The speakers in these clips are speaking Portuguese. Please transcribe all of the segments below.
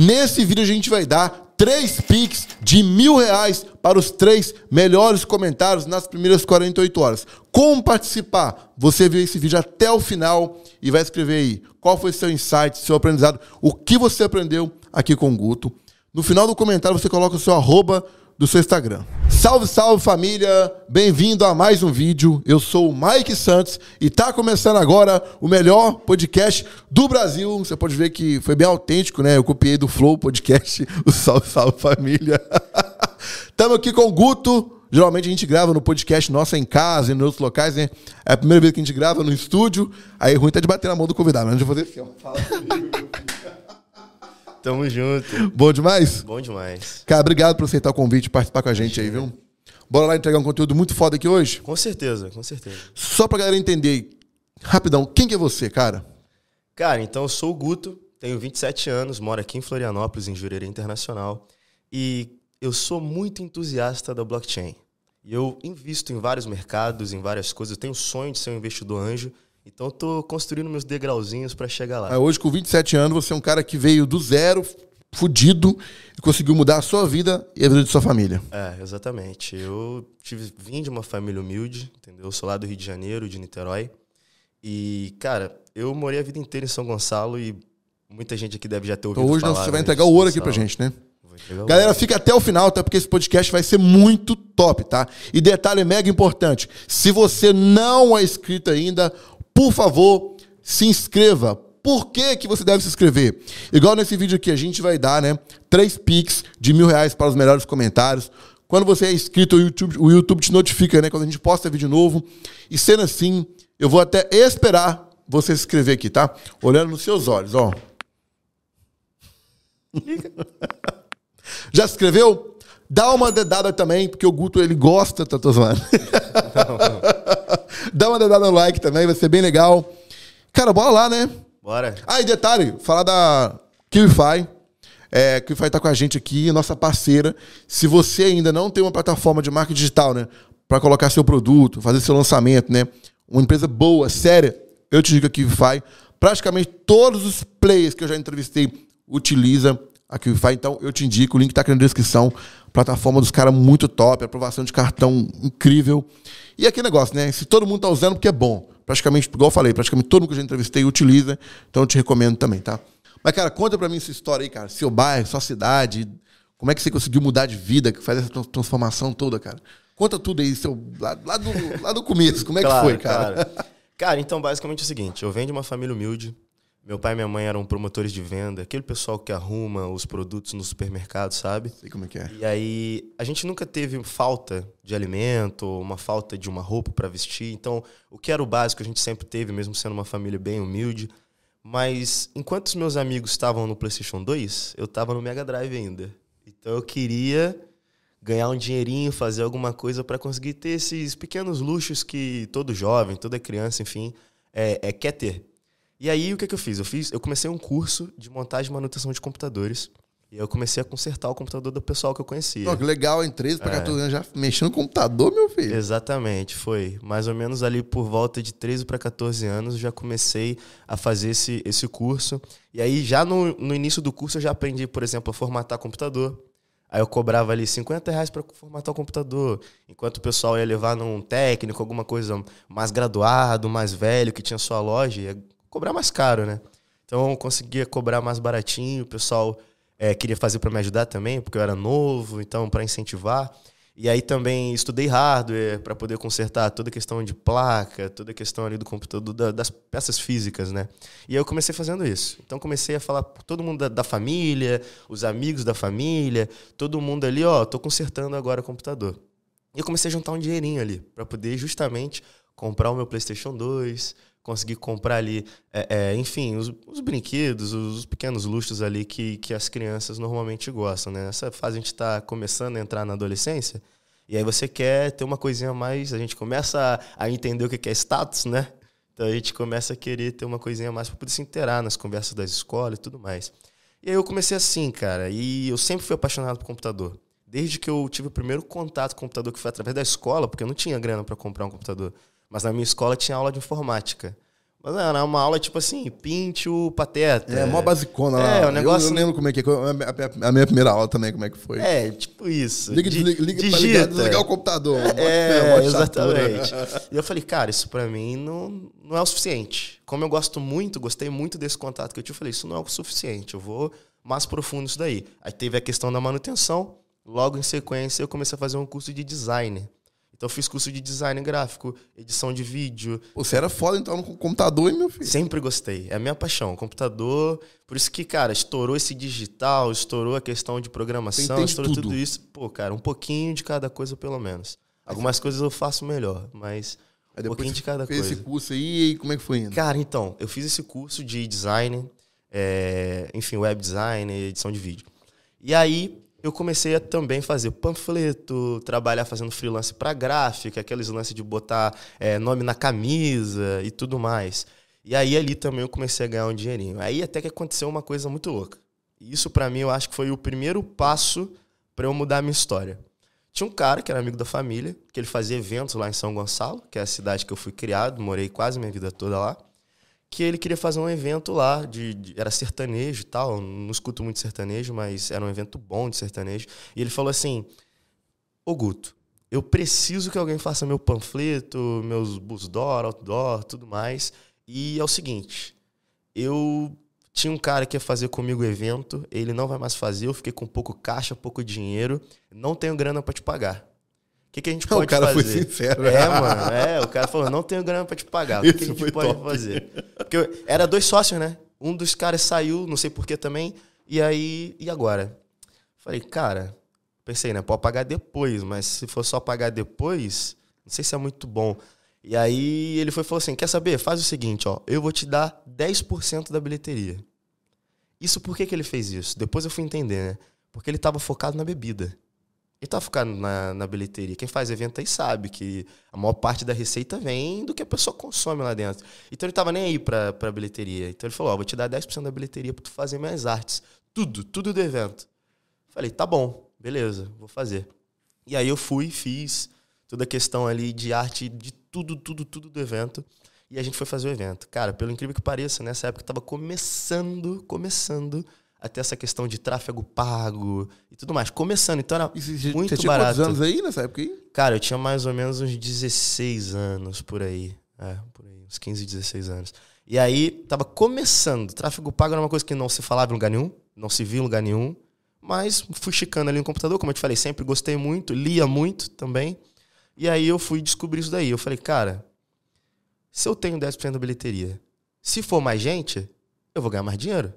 Nesse vídeo a gente vai dar três Pix de mil reais para os três melhores comentários nas primeiras 48 horas. Como participar? Você viu esse vídeo até o final e vai escrever aí qual foi seu insight, seu aprendizado, o que você aprendeu aqui com o Guto. No final do comentário você coloca o seu arroba do seu Instagram. Salve, salve família! Bem-vindo a mais um vídeo. Eu sou o Mike Santos e tá começando agora o melhor podcast do Brasil. Você pode ver que foi bem autêntico, né? Eu copiei do Flow Podcast, o Salve, salve família. Estamos aqui com o Guto. Geralmente a gente grava no podcast nossa em casa e em outros locais, né? É a primeira vez que a gente grava no estúdio. Aí ruim tá de bater na mão do convidado, mas eu vou fazer assim, ó. Fala comigo. Tamo junto. Bom demais? Bom demais. Cara, obrigado por aceitar o convite e participar com a gente aí, viu? Bora lá entregar um conteúdo muito foda aqui hoje? Com certeza, com certeza. Só pra galera entender, rapidão, quem que é você, cara? Cara, então eu sou o Guto, tenho 27 anos, moro aqui em Florianópolis, em Jurerê Internacional, e eu sou muito entusiasta da blockchain. E eu invisto em vários mercados, em várias coisas, eu tenho o sonho de ser um investidor anjo, então tô construindo meus degrauzinhos para chegar lá. Hoje, com 27 anos, você é um cara que veio do zero, fudido, e conseguiu mudar a sua vida e a vida de sua família. É, exatamente. Eu tive, vim de uma família humilde, entendeu? Eu sou lá do Rio de Janeiro, de Niterói. E, cara, eu morei a vida inteira em São Gonçalo e muita gente aqui deve já ter ouvido Então hoje falar. você vai entregar o ouro aqui pra gente, né? Vou entregar o Galera, fica até o final, tá? Porque esse podcast vai ser muito top, tá? E detalhe mega importante: se você não é inscrito ainda, por favor, se inscreva. Por que, que você deve se inscrever? Igual nesse vídeo aqui, a gente vai dar, né? Três Pix de mil reais para os melhores comentários. Quando você é inscrito, o YouTube, o YouTube te notifica, né? Quando a gente posta vídeo novo. E sendo assim, eu vou até esperar você se inscrever aqui, tá? Olhando nos seus olhos, ó. Já se inscreveu? Dá uma dedada também, porque o Guto ele gosta, tá zoando. Dá uma dedada no like também, vai ser bem legal. Cara, bora lá, né? Bora. Ah, e detalhe, falar da KiwiFi. É, KiwiFi tá com a gente aqui, nossa parceira. Se você ainda não tem uma plataforma de marketing digital, né? Pra colocar seu produto, fazer seu lançamento, né? Uma empresa boa, séria, eu te digo a KiwiFi. Praticamente todos os players que eu já entrevistei utilizam a KiwiFi. Então, eu te indico, o link tá aqui na descrição. Plataforma dos caras muito top, aprovação de cartão incrível. E aquele negócio, né? Se todo mundo tá usando, porque é bom. Praticamente, igual eu falei, praticamente todo mundo que eu já entrevistei utiliza. Então, eu te recomendo também, tá? Mas, cara, conta pra mim essa história aí, cara. Seu bairro, sua cidade. Como é que você conseguiu mudar de vida, que faz essa trans- transformação toda, cara? Conta tudo aí, seu, lá, lá do, lá do começo. Como é que foi, cara? Claro. Cara, então basicamente é o seguinte: eu venho de uma família humilde. Meu pai e minha mãe eram promotores de venda, aquele pessoal que arruma os produtos no supermercado, sabe? Sei como é que é. E aí a gente nunca teve falta de alimento, uma falta de uma roupa para vestir. Então, o que era o básico a gente sempre teve, mesmo sendo uma família bem humilde. Mas enquanto os meus amigos estavam no PlayStation 2, eu estava no Mega Drive ainda. Então eu queria ganhar um dinheirinho, fazer alguma coisa para conseguir ter esses pequenos luxos que todo jovem, toda criança, enfim, é, é, quer ter. E aí o que, que eu fiz? Eu fiz, eu comecei um curso de montagem e manutenção de computadores. E aí eu comecei a consertar o computador do pessoal que eu conhecia. Pô, que legal, em 13 É. para 14 anos já mexendo no computador, meu filho. Exatamente, foi. Mais ou menos ali por volta de 13 para 14 anos eu já comecei a fazer esse, esse curso. E aí já no, no início do curso eu já aprendi, por exemplo, a formatar computador. Aí eu cobrava ali 50 reais para formatar o computador. Enquanto o pessoal ia levar num técnico, alguma coisa mais graduado, mais velho, que tinha sua loja, ia cobrar mais caro, né? Então eu conseguia cobrar mais baratinho, o pessoal eh, queria fazer para me ajudar também, porque eu era novo, então para incentivar. E aí também estudei hardware para poder consertar toda a questão de placa, toda a questão ali do computador, da- das peças físicas, né? E aí eu comecei fazendo isso. Então comecei a falar com todo mundo da, da família, os amigos da família, todo mundo ali, ó, tô consertando agora o computador. E eu comecei a juntar um dinheirinho ali para poder justamente comprar o meu PlayStation 2, conseguir comprar ali, é, é, enfim, os, os brinquedos, os, os pequenos luxos ali que, que as crianças normalmente gostam, né? Nessa fase a gente está começando a entrar na adolescência e aí você quer ter uma coisinha mais, a gente começa a, a entender o que é status, né? Então a gente começa a querer ter uma coisinha mais para poder se inteirar nas conversas das escolas e tudo mais. E aí eu comecei assim, cara, e eu sempre fui apaixonado por computador. Desde que eu tive o primeiro contato com o computador, que foi através da escola, porque eu não tinha grana para comprar um computador. Mas na minha escola tinha aula de informática. Mas era uma aula tipo assim, pinte o pateta. É, mó basicona É, lá. o negócio- Eu, eu lembro como é que é. A minha, a minha primeira aula também, como é que foi. É, tipo isso. Liga, Di- liga pra digita. ligar, desligar o computador. É, chatura. exatamente. E eu falei, cara, isso pra mim não, não é o suficiente. Como eu gosto muito, gostei muito desse contato que eu tive, eu falei, isso não é o suficiente, eu vou mais profundo isso daí. Aí teve a questão da manutenção, logo em sequência eu comecei a fazer um curso de design. Então eu fiz curso de design gráfico, edição de vídeo, Pô, Você era foda então no computador, hein, meu filho? Sempre gostei. É a minha paixão. Computador. Por isso que, cara, estourou esse digital, estourou a questão de programação, estourou tudo. tudo isso. Pô, cara, um pouquinho de cada coisa, pelo menos. Algumas coisas eu faço melhor, mas Aí um pouquinho de cada fez coisa. esse curso aí e como é que foi indo? Cara, então, eu fiz esse curso de design, é, enfim, web design, edição de vídeo. E aí eu comecei a também fazer panfleto, trabalhar fazendo freelance para gráfica, aqueles lances de botar é, nome na camisa e tudo mais. E aí ali também eu comecei a ganhar um dinheirinho. Aí até que aconteceu uma coisa muito louca. Isso para mim eu acho que foi o primeiro passo para eu mudar a minha história. Tinha um cara que era amigo da família, que ele fazia eventos lá em São Gonçalo, que é a cidade que eu fui criado, morei quase minha vida toda lá. Que ele queria fazer um evento lá, de, de- era sertanejo e tal. Não escuto muito sertanejo, mas era um evento bom de sertanejo. E ele falou assim: Ô Guto, eu preciso que alguém faça meu panfleto, meus busdoor, outdoor, tudo mais. E é o seguinte: eu tinha um cara que ia fazer comigo o evento, ele não vai mais fazer, eu fiquei com pouco caixa, pouco dinheiro, não tenho grana pra te pagar. O que, que a gente O pode cara foi fazer? sincero. É, mano, é, o cara falou, não tenho grana pra te pagar, o que, que a gente foi pode top. fazer? Porque eu- era dois sócios, né? Um dos caras saiu, não sei porquê também, e aí, e agora? Falei, cara, pensei, né, pode pagar depois, mas se for só pagar depois, não sei se é muito bom. E aí ele foi falou assim: quer saber? Faz o seguinte, ó, eu vou te dar 10% da bilheteria. Isso por que, que ele fez isso? Depois eu fui entender, né? Porque ele estava focado na bebida. Ele estava focado na, na bilheteria. Quem faz evento aí sabe que a maior parte da receita vem do que a pessoa consome lá dentro. Então ele estava nem aí pra, pra bilheteria. Então ele falou: Ó, vou te dar 10% da bilheteria pra tu fazer minhas artes. Tudo, tudo do evento. Falei: tá bom, beleza, vou fazer. E aí eu fui, fiz toda a questão ali de arte, de tudo, tudo, tudo do evento. E a gente foi fazer o evento. Cara, pelo incrível que pareça, nessa época tava começando, começando a ter essa questão de tráfego pago e tudo mais. Começando, então era E você, você muito tinha barato. quantos anos aí nessa época aí? Cara, eu tinha mais ou menos uns 16 anos por aí. É, por aí, uns 15, 16 anos. E aí, tava começando. Tráfego pago era uma coisa que não se falava em lugar nenhum, não se via em lugar nenhum. Mas fui chicando ali no computador, como eu te falei, sempre gostei muito, lia muito também. E aí eu fui descobrir isso daí. Eu falei, cara, se eu tenho 10% da bilheteria, se for mais gente, eu vou ganhar mais dinheiro.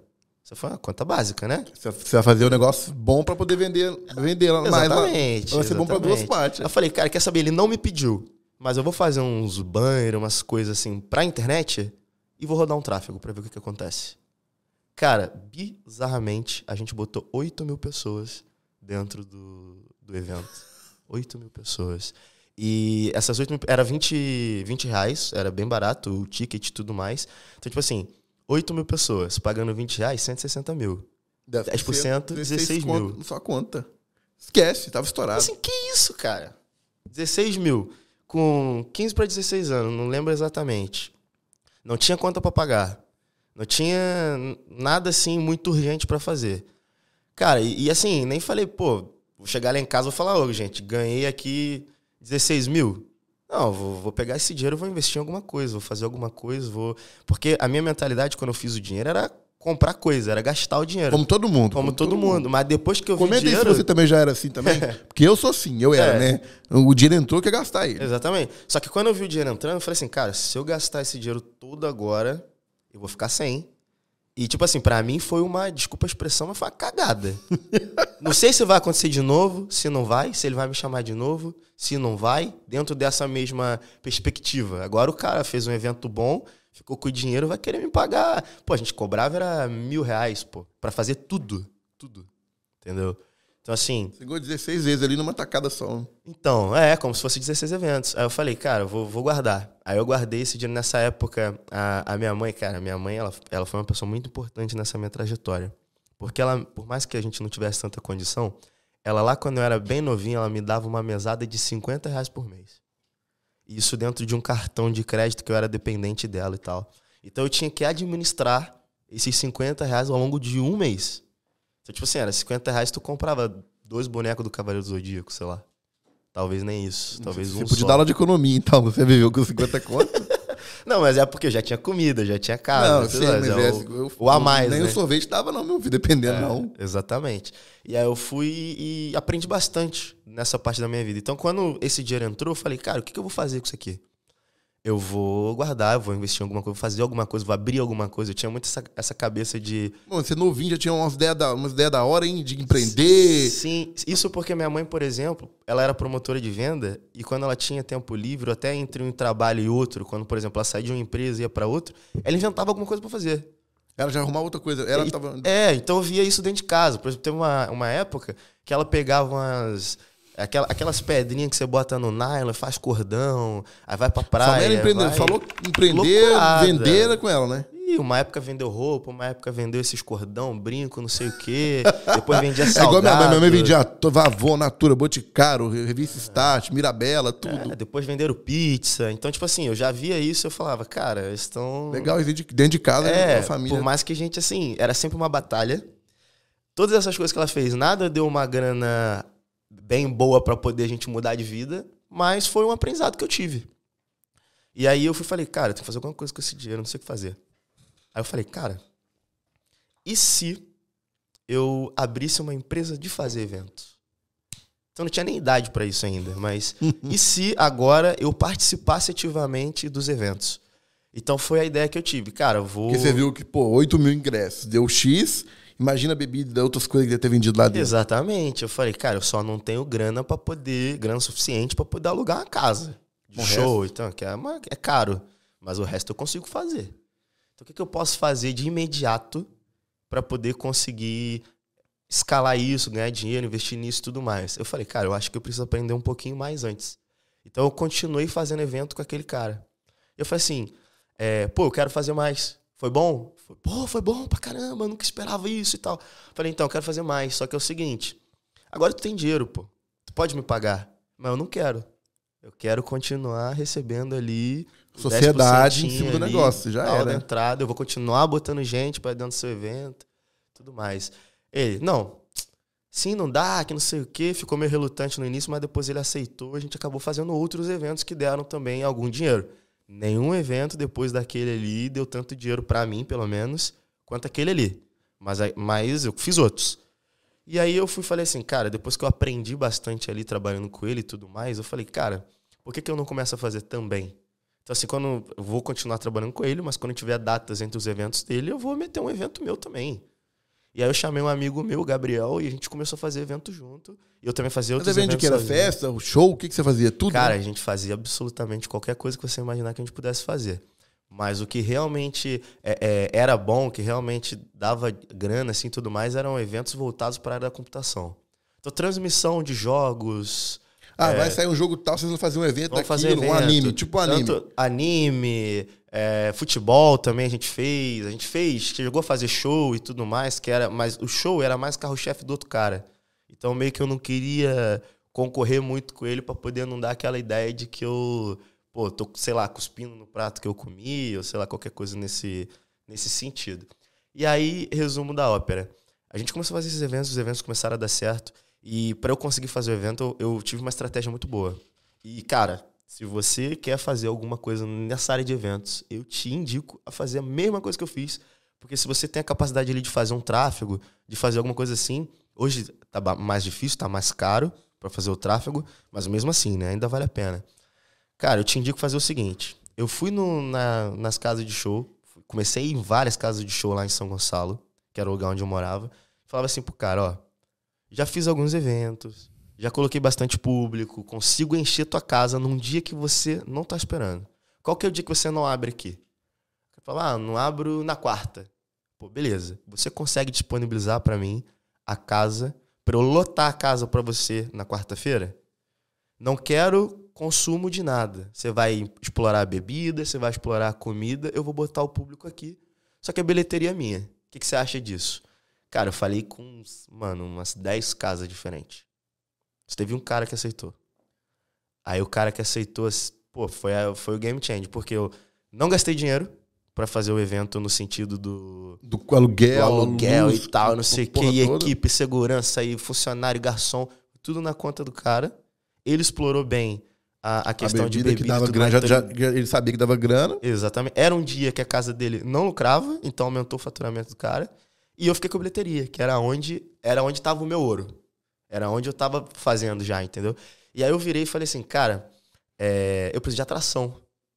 Isso foi uma conta básica, né? Você você vai fazer um negócio bom pra poder vender, vender lá mais. Exatamente. Vai ser bom pra duas exatamente. partes. Eu falei, cara, quer saber? Ele não me pediu, mas eu vou fazer uns banners, umas coisas assim pra internet e vou rodar um tráfego pra ver o que, que acontece. Cara, bizarramente, a gente botou 8 mil pessoas dentro do, do evento. 8 mil pessoas. E essas 8 mil. Era 20, 20 reais, era bem barato, o ticket e tudo mais. Então, tipo assim, 8 mil pessoas pagando 20 reais, 160 mil. 10%, 16 mil. conto sua conta. Esquece, tava estourado. Assim, que isso, cara? 16 mil. Com 15 para 16 anos, não lembro exatamente. Não tinha conta para pagar. Não tinha nada assim muito urgente para fazer. Cara, e, e assim, nem falei, pô, vou chegar lá em casa e vou falar, ô, gente, ganhei aqui 16 mil. Não, vou, vou pegar esse dinheiro e vou investir em alguma coisa, vou fazer alguma coisa, vou. Porque a minha mentalidade quando eu fiz o dinheiro era comprar coisa, era gastar o dinheiro. Como todo mundo. Como, todo, mundo. Mas depois que eu vi Comenta aí dinheiro... se você também já era assim também. Porque eu sou assim, eu era, É. né? O dinheiro entrou que ia gastar ele. Exatamente. Só que quando eu vi o dinheiro entrando, eu falei assim, cara, se eu gastar esse dinheiro todo agora, eu vou ficar sem. E, tipo assim, pra mim foi uma, desculpa a expressão, mas foi uma cagada. não sei se vai acontecer de novo, se não vai, se ele vai me chamar de novo, se não vai, dentro dessa mesma perspectiva. Agora o cara fez um evento bom, ficou com o dinheiro, vai querer me pagar. Pô, a gente cobrava era mil reais, pô, pra fazer tudo. Tudo. Entendeu? Então, assim, ganhou 16 vezes ali numa tacada só. então, é, como se fosse 16 eventos. Aí eu falei, cara, vou, vou guardar. Aí eu guardei esse dinheiro nessa época. A, a minha mãe, cara, a minha mãe, ela, ela foi uma pessoa muito importante nessa minha trajetória. Porque ela, por mais que a gente não tivesse tanta condição, ela lá quando eu era bem novinha, ela me dava uma mesada de 50 reais por mês. Isso dentro de um cartão de crédito que eu era dependente dela e tal. Então eu tinha que administrar esses 50 reais ao longo de um mês. Então, tipo assim, era 50 reais tu comprava dois bonecos do Cavaleiro do Zodíaco, sei lá. Talvez nem isso. Talvez Você um podia só. dar aula de economia, então. Você viveu com 50 contas. Não, mas é porque eu já tinha comida, já tinha casa. não, sei sim, lá, mas é é, o, eu- o a mais, Nem né? o sorvete dava, não, meu filho, dependendo, não. Exatamente. E aí eu fui e aprendi bastante nessa parte da minha vida. Então, quando esse dinheiro entrou, eu falei, cara, o que que eu vou fazer com isso aqui? Eu vou guardar, eu vou investir em alguma coisa, vou fazer alguma coisa, vou abrir alguma coisa. Eu tinha muito essa, essa cabeça de. Mano, você novinho já tinha umas ideias da, umas ideias da hora, hein? De empreender. Sim, isso porque minha mãe, por exemplo, ela era promotora de venda e quando ela tinha tempo livre, até entre um trabalho e outro, quando, por exemplo, ela saía de uma empresa e ia para outra, ela inventava alguma coisa para fazer. Ela já arrumava outra coisa. Ela E- tava. É, então eu via isso dentro de casa. Por exemplo, teve uma, uma época que ela pegava umas. Aquela, aquelas pedrinhas que você bota no nylon, faz cordão, aí vai pra praia. era empreendedora. vai- Falou empreender, Loucurada. vender com ela, né? Ih, uma época vendeu roupa, uma época vendeu esses cordão, brinco, não sei o quê. Depois vendia É salgado. igual minha mãe. Minha mãe vendia Vavô, Natura, Boticário, Revista Start, Mirabela, tudo. É, depois venderam pizza. Então, tipo assim, eu já via isso eu falava, cara, eles estão. Legal, e de- dentro de casa, É, a família. por mais que a gente, assim, era sempre uma batalha. Todas essas coisas que ela fez, nada deu uma grana bem boa pra poder a gente mudar de vida, mas foi um aprendizado que eu tive. E aí eu fui falei, cara, tenho que fazer alguma coisa com esse dinheiro, não sei o que fazer. Aí eu falei, cara, e se eu abrisse uma empresa de fazer eventos? Então eu não tinha nem idade pra isso ainda, mas e se agora eu participasse ativamente dos eventos? Então foi a ideia que eu tive. Cara, eu vou. Porque você viu que, pô, 8 mil ingressos, deu X, imagina a bebida outras coisas que deve ter vendido lá dentro. Exatamente. Eu falei, cara, eu só não tenho grana pra poder, grana suficiente pra poder alugar uma casa. O show, então, que é, uma- é caro. Mas o resto eu consigo fazer. Então o que, que eu posso fazer de imediato pra poder conseguir escalar isso, ganhar dinheiro, investir nisso e tudo mais? Eu falei, cara, eu acho que eu preciso aprender um pouquinho mais antes. Então eu continuei fazendo evento com aquele cara. Eu falei assim, é, pô, eu quero fazer mais. Foi bom? Foi, pô, foi bom pra caramba, nunca esperava isso e tal. Falei, então, eu quero fazer mais. Só que é o seguinte, agora tu tem dinheiro, pô. Tu pode me pagar. Mas eu não quero. Eu quero continuar recebendo ali. Sociedade em 10% cima do ali, negócio, já era. da entrada. Eu vou continuar botando gente pra dentro do seu evento. Tudo mais. Ele, não. Sim, não dá, que não sei o quê. Ficou meio relutante no início, mas depois ele aceitou. A gente acabou fazendo outros eventos que deram também algum dinheiro. Nenhum evento depois daquele ali deu tanto dinheiro pra mim, pelo menos, quanto aquele ali. Mas, mas eu fiz outros. E aí eu fui falei assim, cara, depois que eu aprendi bastante ali trabalhando com ele e tudo mais, eu falei, cara, por que, que eu não começo a fazer também? Então, assim, quando eu vou continuar trabalhando com ele, mas quando tiver datas entre os eventos dele, eu vou meter um evento meu também. E aí eu chamei um amigo meu, o Gabriel, e a gente começou a fazer evento junto. E eu também fazia Mas outros evento de eventos que era festa, o show, o que, que você fazia? Tudo? Cara, né? a gente fazia absolutamente qualquer coisa que você imaginar que a gente pudesse fazer. Mas o que realmente é, é, era bom, que realmente dava grana assim e tudo mais, eram eventos voltados para a área da computação. Então, transmissão de jogos. Ah, vai sair um jogo tal, vocês vão fazer um evento Vamos daquilo, um anime, tipo um anime. Tanto anime, é, futebol também a gente fez. A gente fez, chegou a fazer show e tudo mais, que era, mas o show era mais carro-chefe do outro cara. Então meio que eu não queria concorrer muito com ele pra poder não dar aquela ideia de que eu, pô, tô, sei lá, cuspindo no prato que eu comi, ou sei lá, qualquer coisa nesse, nesse sentido. E aí, resumo da ópera. A gente começou a fazer esses eventos, os eventos começaram a dar certo. E para eu conseguir fazer o evento, eu, eu tive uma estratégia muito boa. E, cara, se você quer fazer alguma coisa nessa área de eventos, eu te indico a fazer a mesma coisa que eu fiz. Porque se você tem a capacidade ali de fazer um tráfego, de fazer alguma coisa assim, hoje tá mais difícil, tá mais caro para fazer o tráfego, mas mesmo assim, né, ainda vale a pena. Cara, eu te indico fazer o seguinte: eu fui no- na- nas casas de show, comecei em várias casas de show lá em São Gonçalo, que era o lugar onde eu morava, falava assim pro cara, ó, já fiz alguns eventos, já coloquei bastante público, consigo encher tua casa num dia que você não tá esperando. Qual que é o dia que você não abre aqui? Você fala, ah, não abro na quarta. Pô, beleza. Você consegue disponibilizar pra mim a casa, pra eu lotar a casa pra você na quarta-feira? Não quero consumo de nada. Você vai explorar a bebida, você vai explorar a comida, eu vou botar o público aqui. Só que a bilheteria é minha. O que, que você acha disso? Cara, eu falei com, mano, umas 10 casas diferentes. Só teve um cara que aceitou. Aí o cara que aceitou, pô, foi, a- foi o game change, porque eu não gastei dinheiro, para fazer o evento no sentido do, do aluguel, do aluguel luz, e tal, não sei o que, e toda. equipe, segurança e funcionário, garçom, tudo na conta do cara. Ele explorou bem a, a questão a de bebida bebida que dava grana, já, já- ele sabia que dava grana. Exatamente. Era um dia que a casa dele não lucrava, então aumentou o faturamento do cara. E eu fiquei com a bilheteria, que era onde era onde tava o meu ouro. Era onde eu tava fazendo já, entendeu? E aí eu virei e falei assim, cara, é, eu preciso de atração.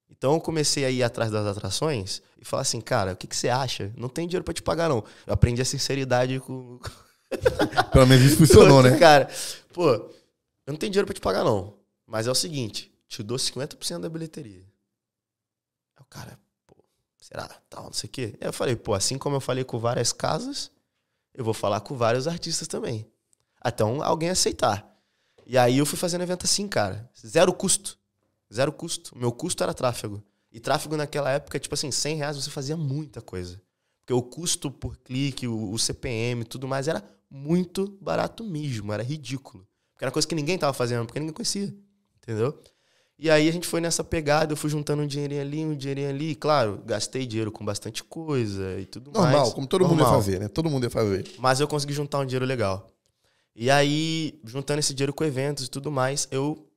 Então eu comecei a ir atrás das atrações e falar assim, cara, o que, que você acha? Não tem dinheiro pra te pagar, não. Eu aprendi a sinceridade com, Pelo menos isso funcionou, né? Cara, pô, eu não tenho dinheiro pra te pagar, não. Mas é o seguinte, te dou 50% da bilheteria. Aí o cara, pô, será? Tal, não sei o quê. Aí eu falei, pô, assim como eu falei com várias casas, eu vou falar com vários artistas também. Até um- alguém aceitar. E aí eu fui fazendo evento assim, cara. Zero custo. Zero custo. O meu custo era tráfego. E tráfego naquela época, tipo assim, 100 reais você fazia muita coisa. Porque o custo por clique, o, o CPM e tudo mais era muito barato mesmo. Era ridículo. Porque era coisa que ninguém tava fazendo, porque ninguém conhecia. Entendeu? E aí a gente foi nessa pegada, eu fui juntando um dinheirinho ali, um dinheirinho ali. Claro, gastei dinheiro com bastante coisa e tudo mais. Normal, como todo mundo ia Normal. fazer, né? Todo mundo ia fazer. Mas eu consegui juntar um dinheiro legal. E aí, juntando esse dinheiro com eventos e tudo mais, eu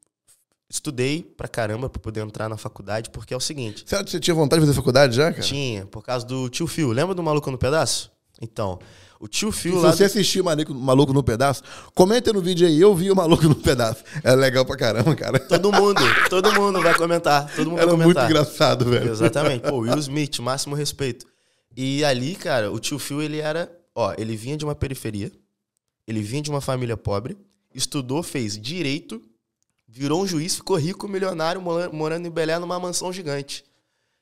estudei pra caramba pra poder entrar na faculdade, porque é o seguinte. Você tinha vontade de fazer faculdade já, cara? Tinha, por causa do tio Fio. Lembra do Maluco no Pedaço? Então, o tio Fio se lá... você assistiu Maluco, Maluco no Pedaço, comenta no vídeo aí, eu vi o Maluco no Pedaço. É legal pra caramba, cara. Todo mundo, todo mundo vai comentar. Todo mundo Era vai muito comentar. engraçado, velho. Exatamente. Pô, Will Smith, máximo respeito. E ali, cara, o tio Phil, ele era. Ó, ele vinha de uma periferia, ele vinha de uma família pobre, estudou, fez direito, virou um juiz, ficou rico, milionário, mora- morando em Belém numa mansão gigante.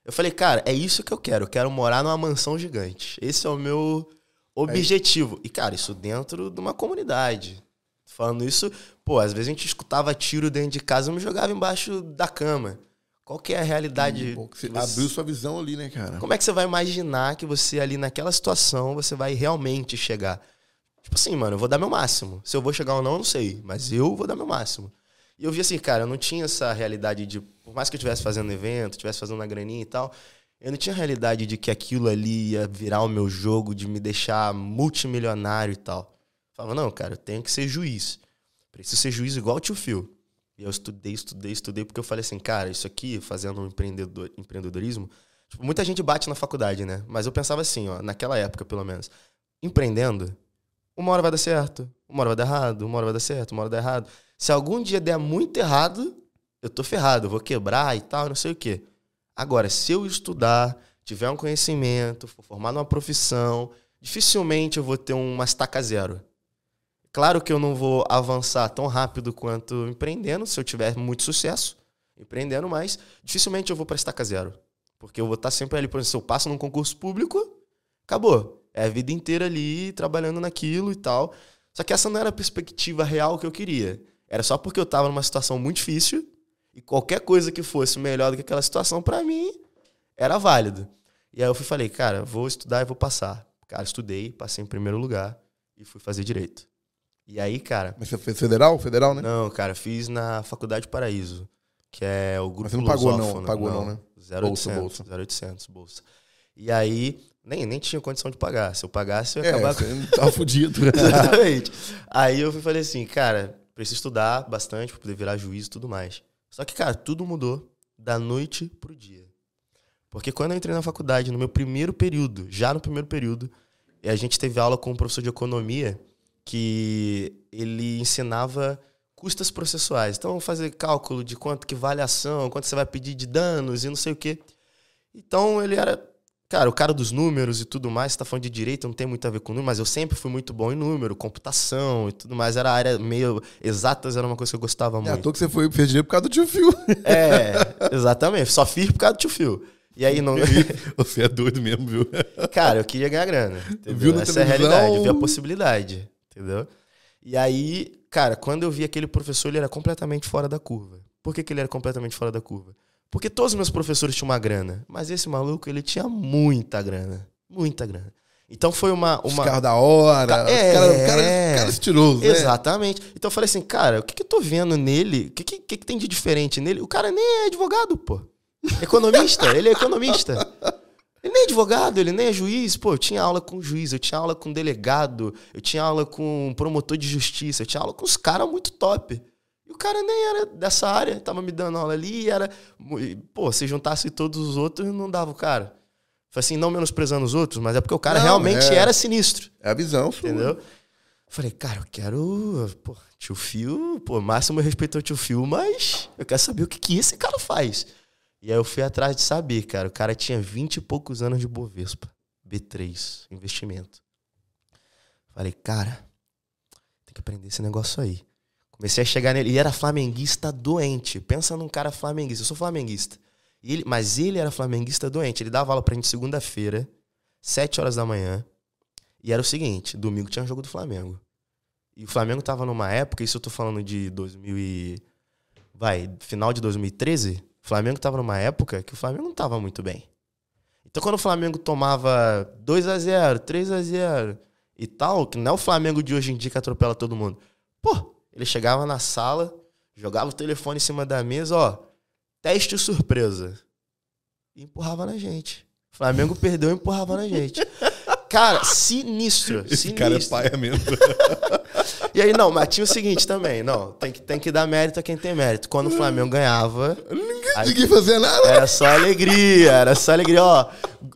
Eu falei, cara, é isso que eu quero. Eu quero morar numa mansão gigante. Esse é o meu objetivo. E, cara, isso dentro de uma comunidade. Falando isso, pô, às vezes a gente escutava tiro dentro de casa e me jogava embaixo da cama. Qual que é a realidade? Que Você Você- abriu sua visão ali, né, cara? como é que você vai imaginar que você ali naquela situação você vai realmente chegar? Tipo assim, mano, eu vou dar meu máximo. Se eu vou chegar ou não, eu não sei. Mas eu vou dar meu máximo. E eu vi assim, cara, eu não tinha essa realidade de. Por mais que eu estivesse fazendo evento, estivesse fazendo uma graninha e tal, eu não tinha realidade de que aquilo ali ia virar o meu jogo, de me deixar multimilionário e tal. Eu falava, não, cara, eu tenho que ser juiz. Preciso ser juiz igual o tio Phil. E eu estudei, estudei, estudei, porque eu falei assim, cara, isso aqui, fazendo um empreendedor, empreendedorismo, tipo, muita gente bate na faculdade, né? Mas eu pensava assim, ó, naquela época, pelo menos, empreendendo, uma hora vai dar certo, uma hora vai dar errado, uma hora vai dar certo, uma hora vai dar errado. Se algum dia der muito errado, eu tô ferrado, eu vou quebrar e tal, não sei o quê. Agora, se eu estudar, tiver um conhecimento, for formar numa profissão, dificilmente eu vou ter uma estaca zero. Claro que eu não vou avançar tão rápido quanto empreendendo, se eu tiver muito sucesso empreendendo, mas dificilmente eu vou para estaca zero. Porque eu vou estar sempre ali, por exemplo, se eu passo num concurso público, acabou. É a vida inteira ali trabalhando naquilo e tal. Só que essa não era a perspectiva real que eu queria. Era só porque eu estava numa situação muito difícil e qualquer coisa que fosse melhor do que aquela situação, para mim, era válido. E aí eu fui falei, cara, vou estudar e vou passar. Cara, estudei, passei em primeiro lugar e fui fazer direito. E aí, cara, Mas você fez federal? Federal, né? não, cara, fiz na Faculdade Paraíso, que é o grupo Mas você não pagou, não, pagou não, né? 0800, Bolsa, 0800, bolsa. E aí, nem, nem tinha condição de pagar. Se eu pagasse, eu ia É, acabar não tava fudido. Exatamente. Aí eu falei assim, cara, preciso estudar bastante pra poder virar juiz e tudo mais. Só que, cara, tudo mudou da noite pro dia. Porque quando eu entrei na faculdade, no meu primeiro período, já no primeiro período, a gente teve aula com um professor de economia que ele ensinava custas processuais. Então, fazer cálculo de quanto que vale a ação, quanto você vai pedir de danos e não sei o quê. Então, ele era, cara, o cara dos números e tudo mais. Você tá falando de direito, não tem muito a ver com número, mas eu sempre fui muito bom em número, computação e tudo mais. Era a área meio exatas, era uma coisa que eu gostava É à muito. toa que você foi, fez dinheiro por causa do tio Fio. É, exatamente. Só fiz por causa do tio Phil. E aí, não... Você é doido mesmo, viu? cara, eu queria ganhar grana. entendeu? Viu Essa é a realidade, eu vi a possibilidade, entendeu? E aí, cara, quando eu vi aquele professor, ele era completamente fora da curva. Por que, que ele era completamente fora da curva? Porque todos os meus professores tinham uma grana, mas esse maluco, ele tinha muita grana. Muita grana. Então foi uma. Os uma... carros da hora. Os é. cara, o cara, cara estiloso, né? Exatamente. Então eu falei assim, cara, o que, que eu tô vendo nele? O que, que, que que tem de diferente nele? O cara nem é advogado, pô. Economista, ele é economista. Ele nem é advogado, ele nem é juiz. Pô, eu tinha aula com juiz, eu tinha aula com delegado, eu tinha aula com promotor de justiça, eu tinha aula com os caras muito top. O cara nem era dessa área, tava me dando aula ali era. Pô, se juntasse todos os outros, não dava o cara. Foi assim, não menosprezando os outros, mas é porque o cara não, realmente é... era sinistro. É a visão, sua. Entendeu? Falei, cara, eu quero. Pô, tio Fio, pô, máximo respeito ao tio Fio, mas eu quero saber o que, que esse cara faz. E aí eu fui atrás de saber, cara. O cara tinha 20 e poucos anos de Bovespa. B3, investimento. Falei, cara, tem que aprender esse negócio aí. Comecei a chegar nele. E era flamenguista doente. Pensa num cara flamenguista. Eu sou flamenguista. Ele, mas ele era flamenguista doente. Ele dava aula pra gente segunda-feira, 7 horas da manhã. E era o seguinte: domingo tinha um jogo do Flamengo. E o Flamengo tava numa época, isso eu tô falando de 2000 e... Vai, final de 2013. O Flamengo tava numa época que o Flamengo não tava muito bem. Então quando o Flamengo tomava 2 a 0 3 a 0 e tal, que não é o Flamengo de hoje em dia que atropela todo mundo. Pô, ele chegava na sala, jogava o telefone em cima da mesa, ó, teste surpresa. E empurrava na gente. Flamengo perdeu e empurrava na gente. Cara, sinistro. Esse sinistro. cara é paia mesmo. e aí, não, mas tinha o seguinte também, não, tem que, tem que dar mérito a quem tem mérito. Quando o Flamengo ganhava. Ninguém, aí, ninguém fazia nada. Era só alegria, era só alegria. Ó,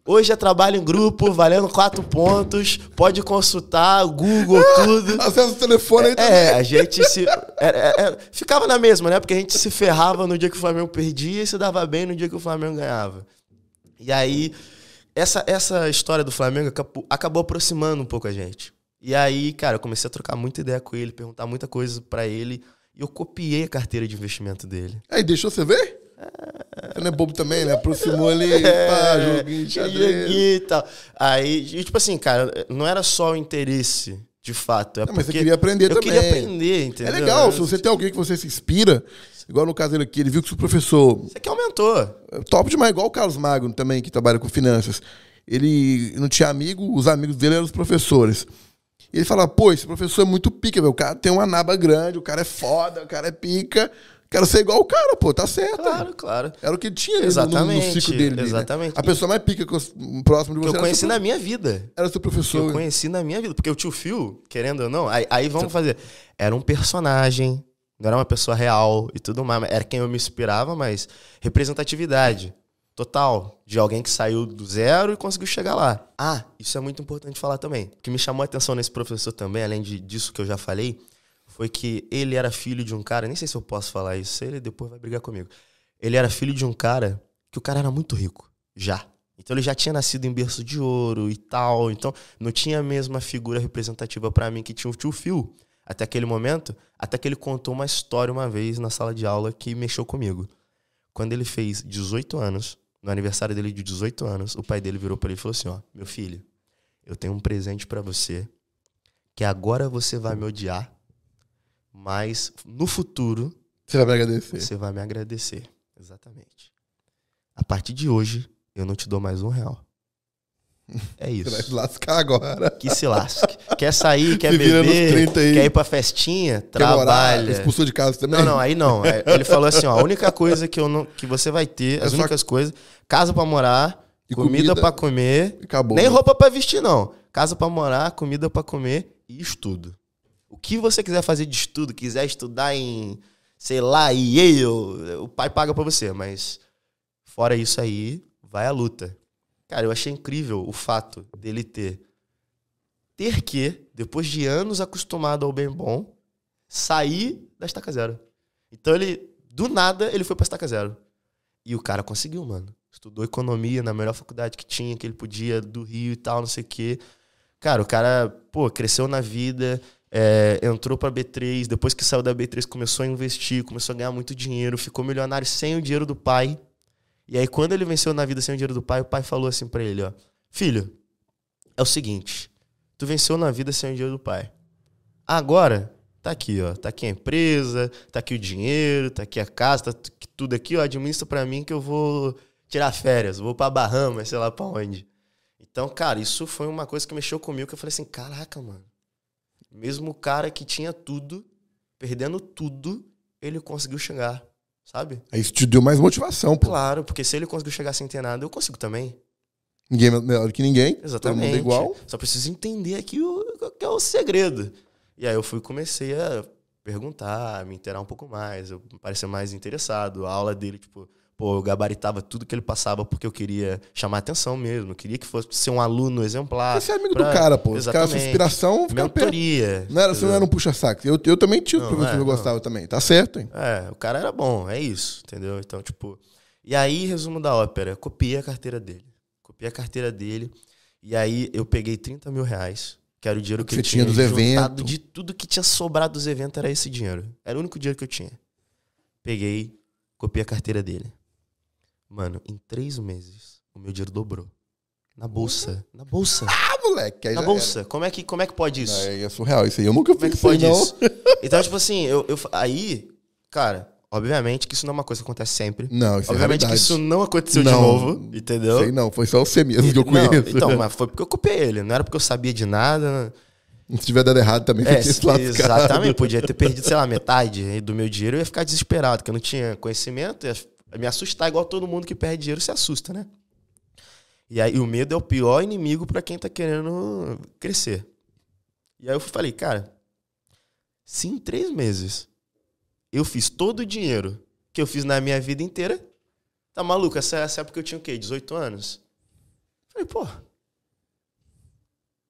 hoje é trabalho em grupo, valendo quatro pontos, pode consultar, Google, tudo. Acesso o telefone aí também. É, a gente se. Era, era, ficava na mesma, né? Porque a gente se ferrava no dia que o Flamengo perdia e se dava bem no dia que o Flamengo ganhava. E aí essa, essa história do Flamengo acabou, acabou aproximando um pouco a gente. E aí, cara, eu comecei a trocar muita ideia com ele, perguntar muita coisa para ele. E eu copiei a carteira de investimento dele. Aí, deixou você ver? É... Você não é bobo também, né? Aproximou ali, é... pá, joguinho de xadrez. E tal. Aí, e, tipo assim, cara, não era só o interesse, de fato. É não, mas você queria aprender eu também. Eu queria aprender, entendeu? É legal, se você tem alguém que você se inspira, igual no caso dele aqui, ele viu que o professor... Você que aumentou. Top demais, igual o Carlos Magno também, que trabalha com finanças ele não tinha amigo, os amigos dele eram os professores. E ele falava, pô, esse professor é muito pica, velho. O cara tem uma naba grande, o cara é foda, o cara é pica. Quero ser igual o cara, pô, tá certo. Claro, claro. Era o que tinha exatamente, no, no ciclo dele. Exatamente. Né? A pessoa mais pica próximo de você. Que eu conheci na minha vida. Era seu professor. Que eu conheci na minha vida. Porque o tio Phil, querendo ou não, aí, aí vamos fazer. Era um personagem, não era uma pessoa real e tudo mais. Era quem eu me inspirava, mas representatividade total de alguém que saiu do zero e conseguiu chegar lá. Ah, isso é muito importante falar também. O que me chamou a atenção nesse professor também, além de, disso que eu já falei, foi que ele era filho de um cara, nem sei se eu posso falar isso, ele depois vai brigar comigo. Ele era filho de um cara que o cara era muito rico, já. Então ele já tinha nascido em berço de ouro e tal, então não tinha a mesma figura representativa para mim que tinha o tio Phil até aquele momento, até que ele contou uma história uma vez na sala de aula que mexeu comigo. Quando ele fez 18 anos, no aniversário dele de 18 anos, o pai dele virou para ele e falou assim: Ó, meu filho, eu tenho um presente para você, que agora você vai me odiar, mas no futuro. Você vai me agradecer. Você vai me agradecer. Exatamente. A partir de hoje, eu não te dou mais um real. É isso. Vai se lascar agora. Que se lasque. Quer sair, quer se beber, quer ir pra festinha, quer trabalha. Morar, expulsou de casa também? Não, não, aí não. Ele falou assim, ó, a única coisa que, eu não, que você vai ter, é as únicas coisas, casa pra morar, e comida, comida pra comer, acabou, nem né? roupa pra vestir não. Casa pra morar, comida pra comer e estudo. O que você quiser fazer de estudo, quiser estudar em, sei lá, Yale, o pai paga pra você, mas fora isso aí, vai à luta. Cara, eu achei incrível o fato dele ter ter que, depois de anos acostumado ao bem bom, sair da estaca zero. Então ele, do nada, ele foi pra estaca zero. E o cara conseguiu, mano. Estudou economia na melhor faculdade que tinha, que ele podia, do Rio e tal, não sei o quê. Cara, o cara, pô, cresceu na vida, é, entrou pra B3, depois que saiu da B3 começou a investir, começou a ganhar muito dinheiro, ficou milionário sem o dinheiro do pai. E aí, quando ele venceu na vida sem o dinheiro do pai, o pai falou assim para ele, ó. Filho, é o seguinte. Tu venceu na vida sem o dinheiro do pai. Agora, tá aqui, ó. Tá aqui a empresa, tá aqui o dinheiro, tá aqui a casa, tá tudo aqui, ó. Administra pra mim que eu vou tirar férias, vou pra Bahamas, sei lá pra onde. Então, cara, isso foi uma coisa que mexeu comigo, que eu falei assim, caraca, mano. Mesmo o cara que tinha tudo, perdendo tudo, ele conseguiu chegar sabe? Aí isso te deu mais motivação, pô. Claro, porque se ele conseguiu chegar sem ter nada, eu consigo também. Ninguém é melhor que ninguém. Exatamente. Todo mundo é igual. Só preciso entender aqui o que é o segredo. E aí eu fui comecei a perguntar, me inteirar um pouco mais, eu parecia mais interessado. A aula dele, tipo, pô, eu gabaritava tudo que ele passava porque eu queria chamar atenção mesmo. Eu queria que fosse ser um aluno exemplar. Você é amigo pra- do cara, pô. Os caras, Exatamente. sua inspiração fica perto. Mentoria. Não era, você não era um puxa-saco. Eu, eu também tinha o Não, professor é, que eu não. gostava também. Tá certo, hein? É, o cara era bom, é isso, entendeu? Então, tipo. E aí, resumo da ópera, copiei a carteira dele. Copiei a carteira dele. E aí eu peguei 30 mil reais, que era o dinheiro que Você eu tinha tinha dos eventos. de tudo que tinha sobrado dos eventos, era esse dinheiro. Era o único dinheiro que eu tinha. Peguei, copiei a carteira dele. Mano, em três meses, o meu dinheiro dobrou. Na bolsa. Na bolsa. Ah, moleque. Aí Na bolsa. Como é, que, como é que pode isso? Aí é surreal. Isso aí eu nunca Como é fiz que pode não. isso? Então, tipo assim, eu, eu- aí, cara, obviamente que isso não é uma coisa que acontece sempre. Não, isso obviamente é que isso não aconteceu de Não. novo, entendeu? Sei não, foi só você mesmo que eu Não, conheço. então, mas foi porque eu copiei ele, não era porque eu sabia de nada. Se tiver dado errado também, É, exatamente, podia ter perdido, sei lá, metade do meu dinheiro, eu ia ficar desesperado, porque eu não tinha conhecimento, ia me assustar igual todo mundo que perde dinheiro se assusta, né? E aí o medo é o pior inimigo pra quem tá querendo crescer. E aí eu falei, cara, se em três meses eu fiz todo o dinheiro que eu fiz na minha vida inteira, tá maluco? Essa, essa época eu tinha o quê? 18 anos? Falei, pô,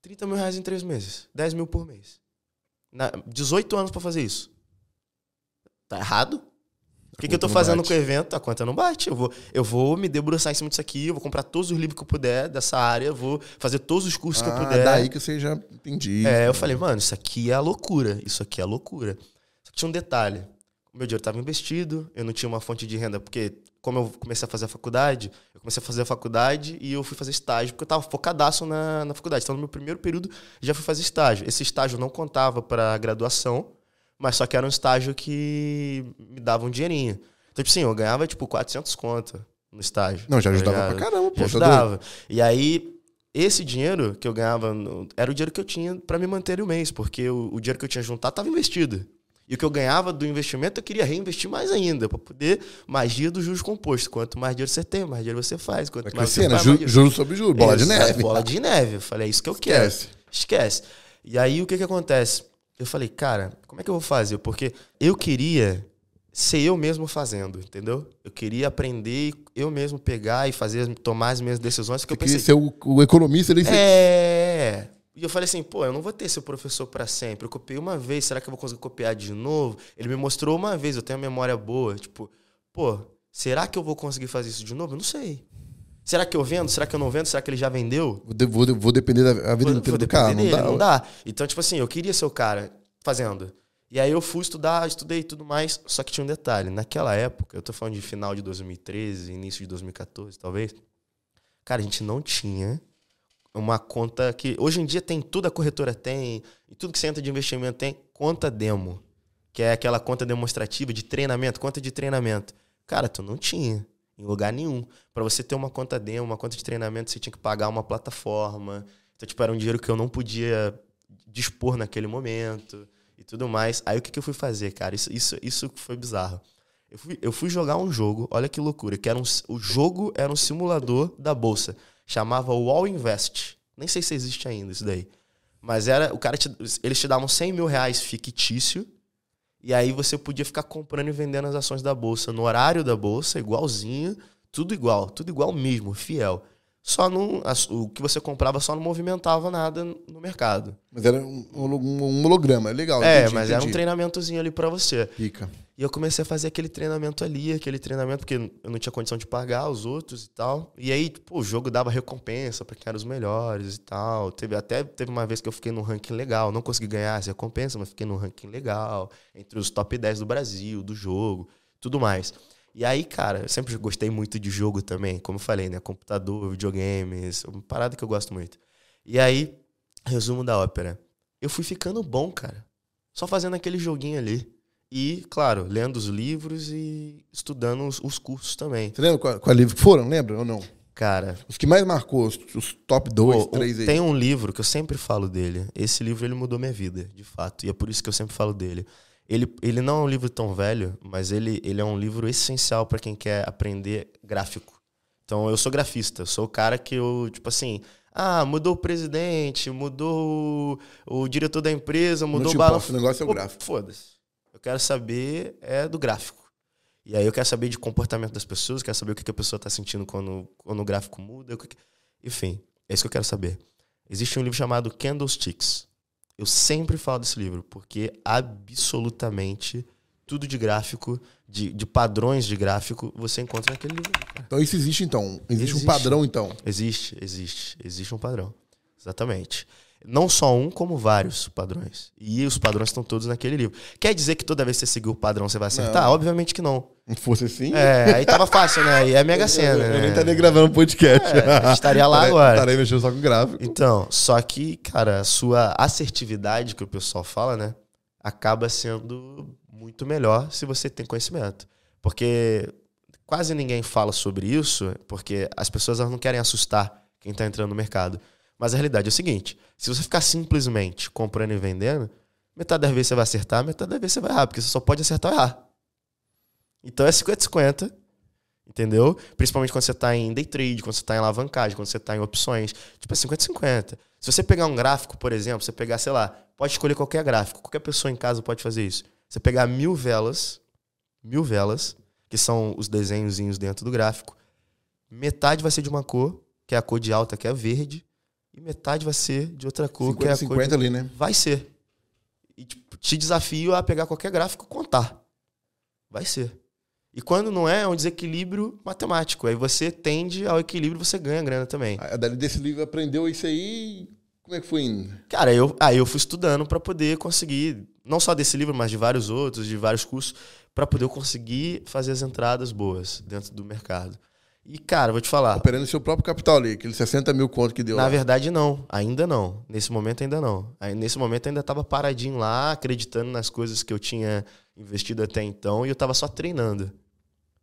30 mil reais em três meses, 10 mil por mês. Na, 18 anos pra fazer isso. Tá errado? O que, que eu tô fazendo bate. com o evento? A conta não bate. Eu vou, eu vou me debruçar em cima disso aqui, eu vou comprar todos os livros que eu puder dessa área, vou fazer todos os cursos que eu Ah, puder. daí que você já entendi. É, eu falei, mano, isso aqui é a loucura. Isso aqui é a loucura. Só que tinha um detalhe. O meu dinheiro estava investido, eu não tinha uma fonte de renda, porque como eu comecei a fazer a faculdade, eu comecei a fazer a faculdade e eu fui fazer estágio, porque eu estava focadaço na, na faculdade. Então, no meu primeiro período, já fui fazer estágio. Esse estágio não contava para graduação, mas só que era um estágio que me dava um dinheirinho. Então, tipo assim, eu ganhava, tipo, 400 conto no estágio. Não, já tá ajudava pra caramba, pô. Já tá ajudava. E aí, esse dinheiro que eu ganhava no- era o dinheiro que eu tinha pra me manter o mês, porque o, o dinheiro que eu tinha juntado estava investido. E o que eu ganhava do investimento, eu queria reinvestir mais ainda, pra poder magia do juros composto. Quanto mais dinheiro você tem, mais dinheiro você faz. Quanto Vai mais você crescendo, faz, ju- dinheiro- juros sobre juros, bola de Exato, neve. Bola de neve. Eu falei, é isso que eu Esquece. quero. Esquece. E aí, o que que acontece? Eu falei, cara, como é que eu vou fazer? Porque eu queria ser eu mesmo fazendo, entendeu? Eu queria aprender, eu mesmo pegar e fazer, tomar as minhas decisões, porque Você eu queria pensei, ser o, o economista você- é. E eu falei assim, pô, eu não vou ter esse professor pra sempre. Eu copiei uma vez, será que eu vou conseguir copiar de novo? Ele me mostrou uma vez, eu tenho a memória boa. Tipo, pô, será que eu vou conseguir fazer isso de novo? Eu não sei. Será que eu vendo? Será que eu não vendo? Será que ele já vendeu? Vou, vou, vou depender da vida inteira do cara. Não dele, dá. não dá. Então, tipo assim, eu queria ser o cara fazendo. E aí eu fui estudar, estudei tudo mais. Só que tinha um detalhe. Naquela época, eu tô falando de final de 2013, início de 2014, talvez. Cara, a gente não tinha uma conta que. Hoje em dia tem tudo, a corretora tem, e tudo que você entra de investimento tem, conta demo. Que é aquela conta demonstrativa de treinamento, conta de treinamento. Cara, tu não tinha em lugar nenhum. Pra você ter uma conta demo, uma conta de treinamento, você tinha que pagar uma plataforma. Então, tipo, era um dinheiro que eu não podia dispor naquele momento e tudo mais. Aí o que, que eu fui fazer, cara? Isso, isso, isso foi bizarro. Eu fui, eu fui jogar um jogo, olha que loucura, que era um, o jogo era um simulador da bolsa. Chamava Wall Invest. Nem sei se existe ainda isso daí. Mas era. O cara te- eles te davam 100 mil reais fictício. E aí você podia ficar comprando e vendendo as ações da bolsa no horário da bolsa, igualzinho, tudo igual, tudo igual mesmo, fiel. Só não. O que você comprava só não movimentava nada no mercado. Mas era um, um- holograma, é legal. é, entendi, mas era um entendi. treinamentozinho ali pra você. Pica. E eu comecei a fazer aquele treinamento ali, aquele treinamento, porque eu não tinha condição de pagar os outros e tal. E aí, o jogo dava recompensa pra quem eram os melhores e tal. Teve, até teve uma vez que eu fiquei num ranking legal. Não consegui ganhar essa recompensa, mas fiquei num ranking legal. Entre os top 10 do Brasil, do jogo, tudo mais. E aí, cara, eu sempre gostei muito de jogo também. Como eu falei, né? Computador, videogames, uma parada que eu gosto muito. E aí, resumo da ópera. Eu fui ficando bom, cara. Só fazendo aquele joguinho ali. E, claro, lendo os livros e estudando os, os cursos também. Você lembra qual, qual livro que foram? Lembra ou não? Cara, Os que mais marcou, os, os top 2, pô, 3 um- aí. tem um livro que eu sempre falo dele. Esse livro ele mudou minha vida, de fato. E é por isso que eu sempre falo dele. Ele, ele não é um livro tão velho, mas ele, ele é um livro essencial para quem quer aprender gráfico. Então eu sou grafista, sou o cara que eu, tipo assim, ah, mudou o presidente, mudou o, o diretor da empresa, mudou o balanço. o negócio é o gráfico. Foda-se. Eu quero saber é do gráfico. E aí eu quero saber de comportamento das pessoas, quero saber o que, que a pessoa está sentindo quando, quando o gráfico muda. que Enfim, é isso que eu quero saber. Existe um livro chamado Candlesticks. Eu sempre falo desse livro, porque absolutamente tudo de gráfico, de, de padrões de gráfico, você encontra naquele livro. Cara. Então isso existe então. Existe, um Existe. padrão então. Existe, existe. Existe um padrão. Exatamente. Não só um, como vários padrões. E os padrões estão todos naquele livro. Quer dizer que toda vez que você seguir o padrão você vai acertar? Não. Obviamente que não. Se fosse assim, É, aí tava fácil, né? Aí é Mega Sena, eu, eu nem né? estaria gravando um podcast. É, eu estaria lá agora. Estarei mexendo só com gráfico. Então, só que, cara, a sua assertividade, que o pessoal fala, né? Acaba sendo muito melhor se você tem conhecimento. Porque quase ninguém fala sobre isso, porque as pessoas não querem assustar quem tá entrando no mercado. Mas a realidade é o seguinte: se você ficar simplesmente comprando e vendendo, metade das vezes você vai acertar, metade das vezes você vai errar, porque você só pode acertar ou errar. Então é 50-50. Entendeu? Principalmente quando você está em day trade, quando você está em alavancagem, quando você está em opções. Tipo, é 50-50. Se você pegar um gráfico, por exemplo, você pegar, sei lá, pode escolher qualquer gráfico, qualquer pessoa em casa pode fazer isso. Você pegar mil velas, mil velas, que são os desenhozinhos dentro do gráfico, metade vai ser de uma cor, que é a cor de alta, que é verde, e metade vai ser de outra cor, que é a 50, cor 50 ali, né? Vai ser. E tipo, te desafio a pegar qualquer gráfico e contar. Vai ser. E quando não é, é um desequilíbrio matemático. Aí você tende ao equilíbrio e você ganha grana também. A Dali desse livro aprendeu isso aí. Como é que foi indo? Cara, eu, aí eu fui estudando para poder conseguir, não só desse livro, mas de vários outros, de vários cursos, para poder conseguir fazer as entradas boas dentro do mercado. E, cara, vou te falar. Operando seu próprio capital ali, aqueles 60 mil conto que deu. Na lá. verdade, não. Ainda não. Nesse momento, ainda não. Aí, nesse momento, ainda estava paradinho lá, acreditando nas coisas que eu tinha investido até então, e eu tava só treinando.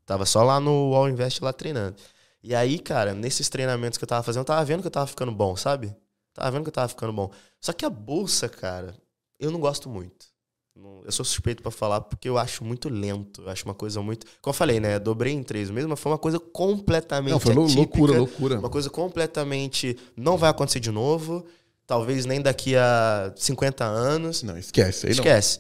Tava só lá no All Invest, lá treinando. E aí, cara, nesses treinamentos que eu tava fazendo, eu tava vendo que eu tava ficando bom, sabe? Tava vendo que eu tava ficando bom. Só que a bolsa, cara, eu não gosto muito. Não- Eu sou suspeito pra falar porque eu acho muito lento. Eu acho uma coisa muito. Como eu falei, né? Dobrei em três mesmo, mas foi uma coisa completamente. Não, foi atípica. loucura, loucura. Uma coisa completamente. Não vai acontecer de novo. Talvez nem daqui a 50 anos. Não, esquece. Aí não. Esquece.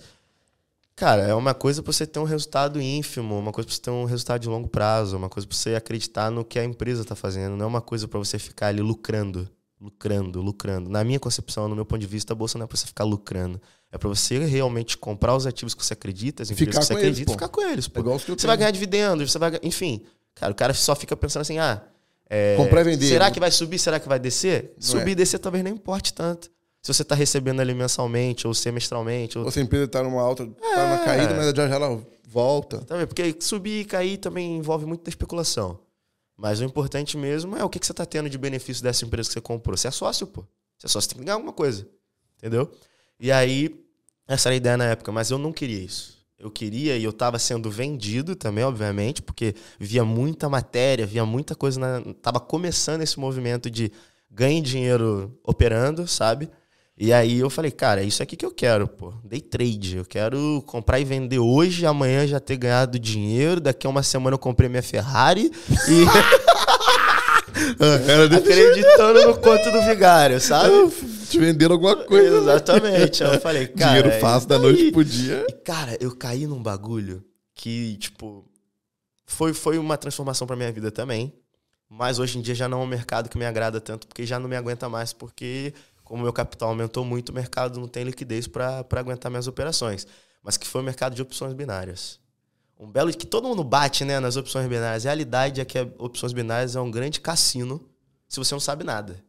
Cara, é uma coisa pra você ter um resultado ínfimo, uma coisa pra você ter um resultado de longo prazo, uma coisa pra você acreditar no que a empresa tá fazendo. Não é uma coisa pra você ficar ali lucrando. Lucrando, lucrando. Na minha concepção, no meu ponto de vista, a bolsa não é pra você ficar lucrando. É pra você realmente comprar os ativos que você acredita, as empresas Ficar que você eles, acredita e pô. ficar com eles. É Você tenho. vai ganhar dividendos, você vai. Enfim, cara, o cara só fica pensando assim: ah, é, Comprar e vender. será que vai subir? Será que vai descer? Não subir é. e descer talvez nem importe tanto. Se você tá recebendo ali mensalmente ou semestralmente. Ou... Ou se a empresa tá numa alta, tá É. numa caída, mas já já ela volta. Tá vendo? Porque subir e cair também envolve muito da especulação. Mas o importante mesmo é o que, que você tá tendo de benefício dessa empresa que você comprou. Você é sócio, pô. Você é sócio, tem que ganhar alguma coisa. Entendeu? E aí, essa era a ideia na época, mas eu não queria isso. Eu queria e eu tava sendo vendido também, obviamente, porque via muita matéria, via muita coisa. Na... Tava começando esse movimento de ganhe dinheiro operando, sabe? E aí eu falei, cara, é isso aqui que eu quero, pô. Day trade. Eu quero comprar e vender hoje, amanhã já ter ganhado dinheiro. Daqui a uma semana eu comprei minha Ferrari e jeito. acreditando no conto do vigário, sabe? Te venderam alguma coisa. né? Exatamente. Aí eu falei, cara. Dinheiro é fácil da noite pro dia. E, cara, eu caí num bagulho que, tipo, foi, foi uma transformação pra minha vida também. Mas hoje em dia já não é um mercado que me agrada tanto, porque já não me aguenta mais, porque como meu capital aumentou muito, o mercado não tem liquidez pra aguentar minhas operações. Mas que foi o mercado de opções binárias. Um belo que todo mundo bate, né, nas opções binárias. A realidade é que opções binárias é um grande cassino se você não sabe nada.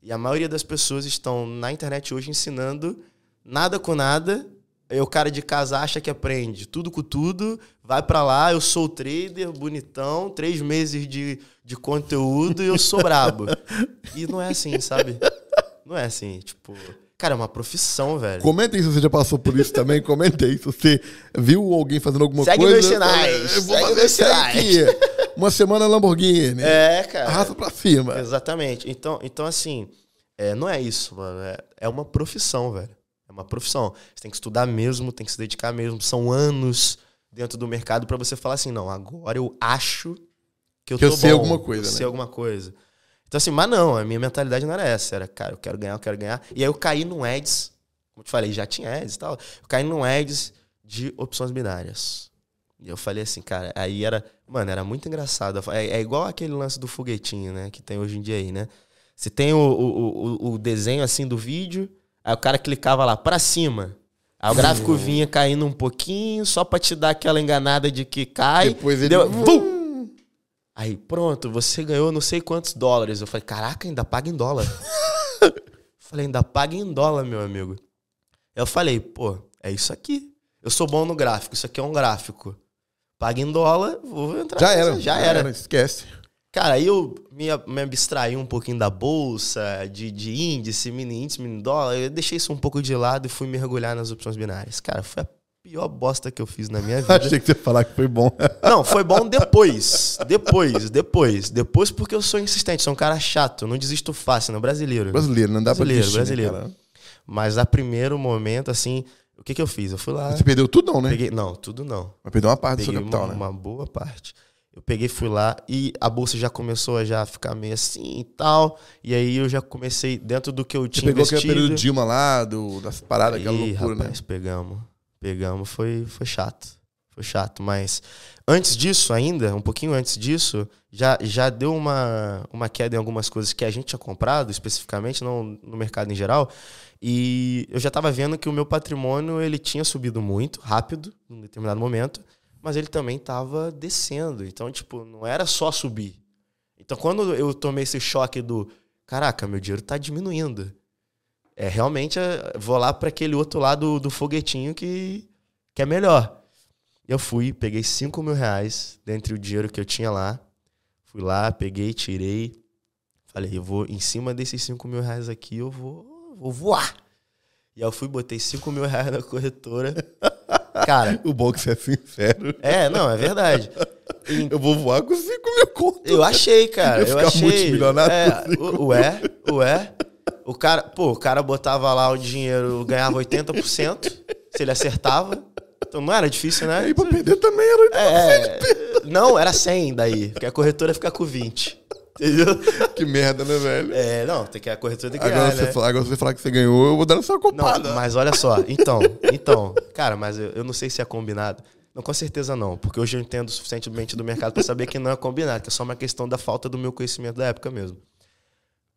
E a maioria das pessoas estão na internet hoje ensinando nada com nada. Aí o cara de casa acha que aprende tudo com tudo, vai pra lá, eu sou trader, bonitão, três meses de, de conteúdo e eu sou brabo. E não é assim, sabe? Não é assim, tipo... Cara, é uma profissão, velho. Comenta aí se você já passou por isso também. Comenta aí se você viu alguém fazendo alguma Segue coisa. meus sinais, Eu vou segue fazer meus aqui. Uma semana Lamborghini. É, cara. Arrasta pra cima. Exatamente. Então, então assim, é, não é isso, mano. É, é uma profissão, velho. É uma profissão. Você tem que estudar mesmo, tem que se dedicar mesmo. São anos dentro do mercado pra você falar assim, não, agora eu acho que eu Que eu tô sei bom, alguma coisa, eu né? sei alguma coisa. Então, assim, mas não, a minha mentalidade não era essa. Era, cara, eu quero ganhar, eu quero ganhar. E aí eu caí num Eds, como eu te falei, já tinha Eds e tal. Eu caí num Eds de opções binárias. E eu falei assim, cara, aí era. Mano, era muito engraçado. É, é igual aquele lance do foguetinho, né? Que tem hoje em dia aí, né? Você tem o, o, o, o desenho assim do vídeo, aí o cara clicava lá pra cima. Aí o gráfico vinha caindo um pouquinho, só pra te dar aquela enganada de que cai. Depois ele- Deu, vum! Aí, pronto, você ganhou não sei quantos dólares. Eu falei, caraca, ainda paga em dólar. falei, ainda paga em dólar, meu amigo. Eu falei, pô, é isso aqui. Eu sou bom no gráfico, isso aqui é um gráfico. Paga em dólar, vou entrar. Já era. Já era. Esquece. Cara, aí eu me, me abstraí um pouquinho da bolsa, de, de índice, mini índice, mini dólar. Eu deixei isso um pouco de lado e fui mergulhar nas opções binárias. Cara, foi a pior bosta que eu fiz na minha vida. Achei que você ia falar que foi bom. Não, foi bom depois. Depois, depois. Depois porque eu sou insistente, sou um cara chato. Não desisto fácil, não. Brasileiro. brasileiro, não dá Brasileiro, pra desistir, né, brasileiro. cara? Mas a primeiro momento, assim, o que que eu fiz? Eu fui lá. Você perdeu tudo não, né? Peguei, não, tudo não. Mas perdeu uma parte do seu capital, uma, né? uma boa parte. Eu peguei, fui lá e a bolsa já começou a já ficar meio assim e tal. E aí eu já comecei, dentro do que eu Você tinha pegou aquele investido... período Dilma lá, do, das paradas, aquela Ih, loucura, rapaz, né? pegamos. Pegamos, foi, foi chato. Foi chato, mas antes disso ainda, um pouquinho antes disso, já, já deu uma, uma queda em algumas coisas que a gente tinha comprado, especificamente, não no mercado em geral. E eu já estava vendo que o meu patrimônio ele tinha subido muito rápido, em determinado momento, mas ele também estava descendo. Então, tipo, não era só subir. Então, quando eu tomei esse choque do, caraca, meu dinheiro está diminuindo. É, realmente, é, vou lá para aquele outro lado do foguetinho que, que é melhor. Eu fui, peguei 5 mil reais dentre o dinheiro que eu tinha lá. Fui lá, peguei, tirei. Falei, eu vou, em cima desses 5 mil reais aqui, eu vou, vou voar. E aí eu fui, botei 5 mil reais na corretora. Cara, O bom é que você é sincero. é, não, é verdade. E- Eu vou voar com 5 mil contos. eu achei, cara. Eu ficar achei. multimilionário É, ué, ué. O cara, pô, o cara botava lá o dinheiro, ganhava 80%, se ele acertava. Então não era difícil, né? Aí pra perder também era. É, não, era 100 daí, porque a corretora fica com 20. Entendeu? Que merda, né, velho? É, não, tem que a corretora tem que ganhar, Agora, né? você, fala- agora você falar que você ganhou, eu vou dar sua Não, copada. mas olha só, então, então, cara, mas eu, eu não sei se é combinado. Não, com certeza não, porque hoje eu entendo suficientemente do mercado pra saber que não é combinado, que é só uma questão da falta do meu conhecimento da época mesmo.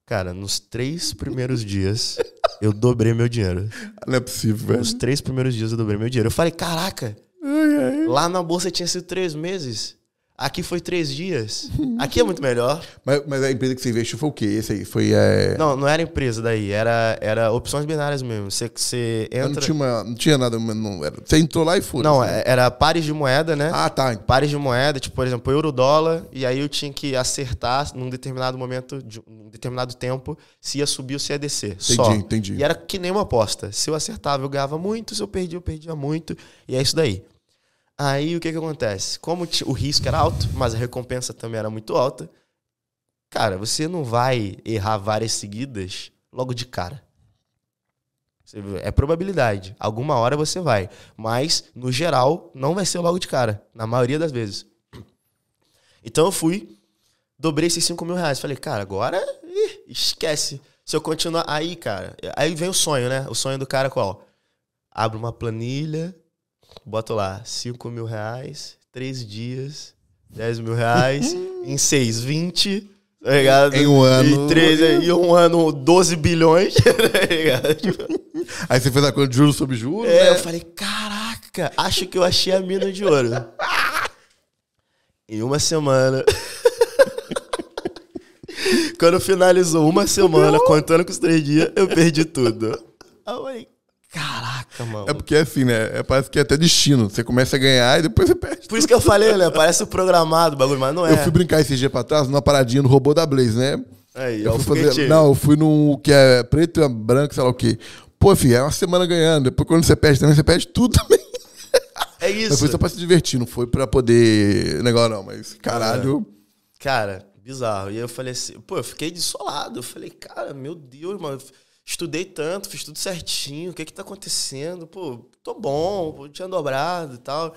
Cara, nos três primeiros dias, eu dobrei meu dinheiro. Não é possível, velho. Nos três primeiros dias eu dobrei meu dinheiro. Eu falei, caraca, lá na bolsa tinha sido três meses. Aqui foi três dias. Aqui é muito melhor. Mas, mas a empresa que você investiu foi o quê? Esse aí foi. É... Não, não era empresa daí, era, era opções binárias mesmo. Você, você Não, entra. tinha uma- não tinha nada. Não, era, você entrou lá e foi. Não, é- era pares de moeda, né? Ah, tá. Pares de moeda, tipo, por exemplo, euro-dólar, e aí eu tinha que acertar num determinado momento, de um determinado tempo, se ia subir ou se ia descer. Entendi, só. entendi. E era que nem uma aposta. Se eu acertava, eu ganhava muito, se eu perdia, eu perdia muito. E é isso daí. Aí o que que acontece? Como o risco era alto, mas a recompensa também era muito alta, cara, você não vai errar várias seguidas logo de cara. É probabilidade. Alguma hora você vai. Mas, no geral, não vai ser logo de cara. Na maioria das vezes. Então eu fui, dobrei esses 5 mil reais. Falei, cara, agora ih, esquece. Se eu continuar. Aí, cara, aí vem o sonho, né? O sonho do cara qual? Abro uma planilha, boto lá 5 mil reais, 3 dias, 10 mil reais, em 6, 20. Tá ligado? Em um ano. E, três, em um ano, 12 bilhões. tá ligado? Aí você fez a conta de juros sobre juros. é, né? eu falei, caraca, acho que eu achei a mina de ouro. em uma semana. Quando finalizou uma semana, contando com os três dias, eu perdi tudo. Aí eu falei, caraca, mano. É porque assim, né? É, parece que é até destino. Você começa a ganhar e depois você perde. Por isso que eu falei, né? Parece o programado o bagulho, mas não é. Eu fui brincar esse dia pra trás numa paradinha no robô da Blaze, né? Aí, Eu fui fazer, não, eu fui no que é preto e branco, sei lá o quê. Pô, filho, é uma semana ganhando. Depois quando você perde também, você perde tudo também. É Mas isso. foi só pra se divertir, não foi pra poder. Negócio não, mas caralho. Cara, bizarro. E aí eu falei assim, pô, eu fiquei desolado. Eu falei, cara, meu Deus, mano, estudei tanto, fiz tudo certinho, o que que tá acontecendo? Pô, tô bom, pô, tinha dobrado e tal.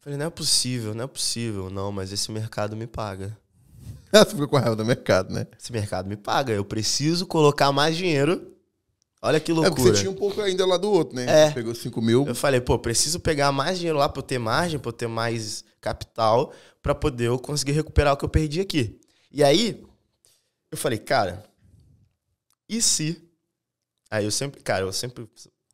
Falei, não é possível, não é possível. Não, mas esse mercado me paga. Você fica com raiva do mercado, né? Esse mercado me paga. Eu preciso colocar mais dinheiro. Olha que É loucura. porque você tinha um pouco ainda lá do outro, né? É. Você pegou 5 mil. Eu falei, pô, preciso pegar mais dinheiro lá pra eu ter margem, pra eu ter mais capital, pra poder eu conseguir recuperar o que eu perdi aqui. E aí, eu falei, cara, e se? Aí eu sempre, cara, eu sempre.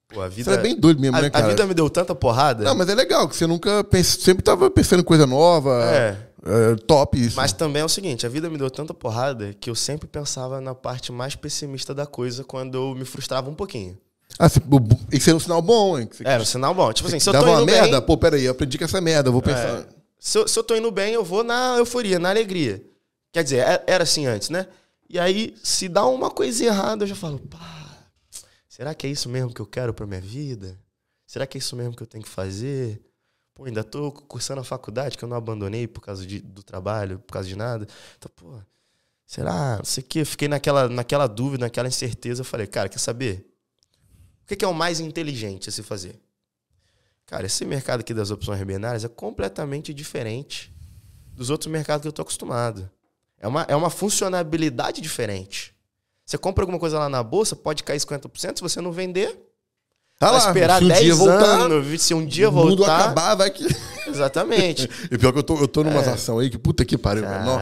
Pô, a vida. Você é bem doido mesmo, a, né, a cara? vida me deu tanta porrada. Não, mas é legal, que você nunca pensa, sempre tava pensando em coisa nova. É. É, top isso. Mas também é o seguinte, a vida me deu tanta porrada que eu sempre pensava na parte mais pessimista da coisa quando eu me frustrava um pouquinho. Ah, bu- isso é um sinal bom, hein? Que Era um sinal bom. Tipo assim, se eu dava tô uma indo merda, bem, pô, peraí, eu aprendi com essa merda, eu vou pensar. É. se, eu, se eu tô indo bem, eu vou na euforia, na alegria. Quer dizer, é- era assim antes, né? E aí, se dá uma coisinha errada, eu já falo, pá, será que é isso mesmo que eu quero pra minha vida? Será que é isso mesmo que eu tenho que fazer? Pô, ainda tô cursando a faculdade, que eu não abandonei por causa de- do trabalho, por causa de nada. Então, pô, será? Não sei o quê. Fiquei naquela, naquela dúvida, naquela incerteza. Eu falei, cara, quer saber? O que que é o mais inteligente a se fazer? Cara, esse mercado aqui das opções binárias é completamente diferente dos outros mercados que eu tô acostumado. É uma, é uma funcionalidade diferente. Você compra alguma coisa lá na bolsa, pode cair 50%, se você não vender, Tá vai lá, esperar se um 10 dia voltar, anos, se um dia o mundo voltar. acabar, vai que... Exatamente. E pior que eu tô, eu tô numa É. ação aí que puta que pariu. mano.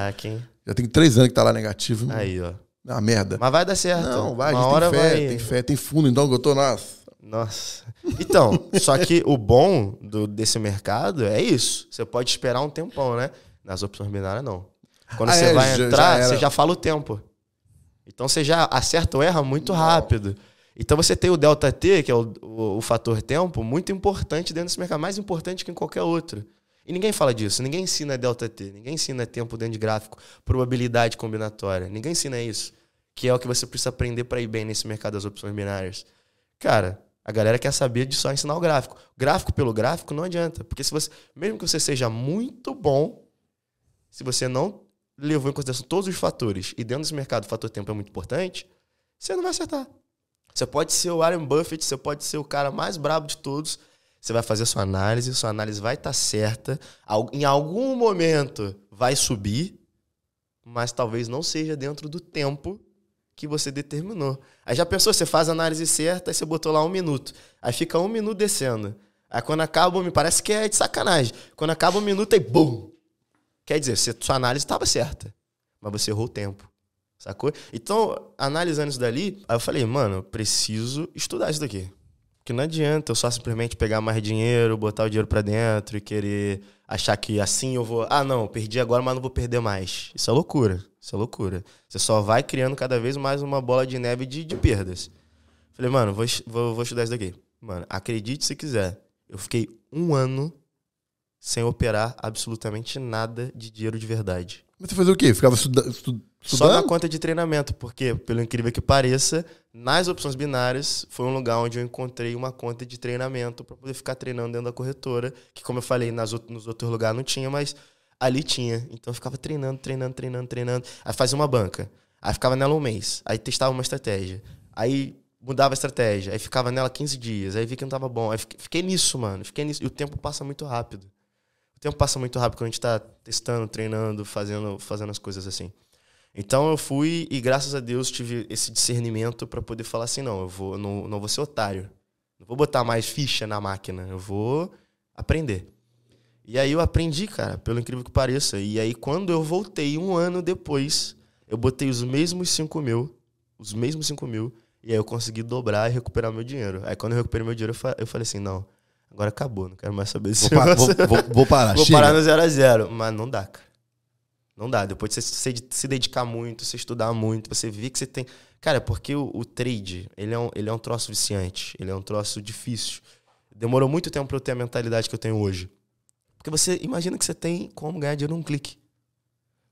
Já tem três anos que tá lá negativo. Aí, ó. Ah, merda. Mas vai dar certo. Não, vai, Uma a gente hora tem fé, vai. tem fé, tem fundo, então que eu tô nas... Nossa. Então, só que o bom do, desse mercado é isso. Você pode esperar um tempão, né? Nas opções binárias, não. Quando Ah, você é, vai já- já entrar, era. você já fala o tempo. Então você já acerta ou erra muito rápido. Então você tem o delta T, que é o, o, o fator tempo, muito importante dentro desse mercado, mais importante que em qualquer outro. E ninguém fala disso, ninguém ensina delta T, ninguém ensina tempo dentro de gráfico, probabilidade combinatória, ninguém ensina isso, que é o que você precisa aprender para ir bem nesse mercado das opções binárias. Cara, a galera quer saber de só ensinar o gráfico. Gráfico pelo gráfico não adianta, porque se você, mesmo que você seja muito bom, se você não levou em consideração todos os fatores e dentro desse mercado o fator tempo é muito importante, você não vai acertar. Você pode ser o Warren Buffett, você pode ser o cara mais brabo de todos. Você vai fazer a sua análise, sua análise vai estar certa. Al- Em algum momento vai subir, mas talvez não seja dentro do tempo que você determinou. Aí já pensou, você faz a análise certa, aí você botou lá um minuto. Aí fica um minuto descendo. Aí quando acaba, me parece que é de sacanagem. Quando acaba um minuto, aí BUM! Quer dizer, você- sua análise estava certa, mas você errou o tempo. Sacou? Então, analisando isso dali, aí eu falei, mano, eu preciso estudar isso daqui. Porque não adianta eu só simplesmente pegar mais dinheiro, botar o dinheiro pra dentro e querer achar que assim eu vou. Ah, não, perdi agora, mas não vou perder mais. Isso é loucura. Isso é loucura. Você só vai criando cada vez mais uma bola de neve de, de perdas. Falei, mano, vou, vou, vou estudar isso daqui. Mano, acredite se quiser. Eu fiquei um ano sem operar absolutamente nada de dinheiro de verdade. Mas você fazia o quê? Ficava estuda- estu- Só na estudando? conta de treinamento, porque, pelo incrível que pareça, nas opções binárias foi um lugar onde eu encontrei uma conta de treinamento para poder ficar treinando dentro da corretora, que como eu falei, nas, nos outros lugares não tinha, mas ali tinha. Então eu ficava treinando, treinando, treinando, treinando. Aí fazia uma banca. Aí ficava nela um mês. Aí testava uma estratégia. Aí mudava a estratégia. Aí ficava nela 15 dias. Aí vi que não tava bom. Aí fiquei, fiquei nisso, mano. Fiquei nisso. E o tempo passa muito rápido. Tempo passa muito rápido quando a gente tá testando, treinando, fazendo, fazendo as coisas assim. Então eu fui e graças a Deus tive esse discernimento para poder falar assim, não, eu vou não, não vou ser otário. Não vou botar mais ficha na máquina, eu vou aprender. E aí eu aprendi, cara, pelo incrível que pareça. E aí quando eu voltei um ano depois, eu botei os mesmos 5 mil, os mesmos 5 mil, e aí eu consegui dobrar e recuperar meu dinheiro. Aí quando eu recuperei meu dinheiro, eu falei assim, não, agora acabou, não quero mais saber desse Vou, pa- vou- vou- vou parar. Vou chega. parar no 0 a 0 Mas não dá, cara. Não dá. Depois de você se, dedicar muito, você estudar muito, você vê que você tem. Cara, porque o, o trade, ele é, um, ele é um troço viciante. Ele é um troço difícil. Demorou muito tempo pra eu ter a mentalidade que eu tenho hoje. Porque você imagina que você tem como ganhar dinheiro num clique.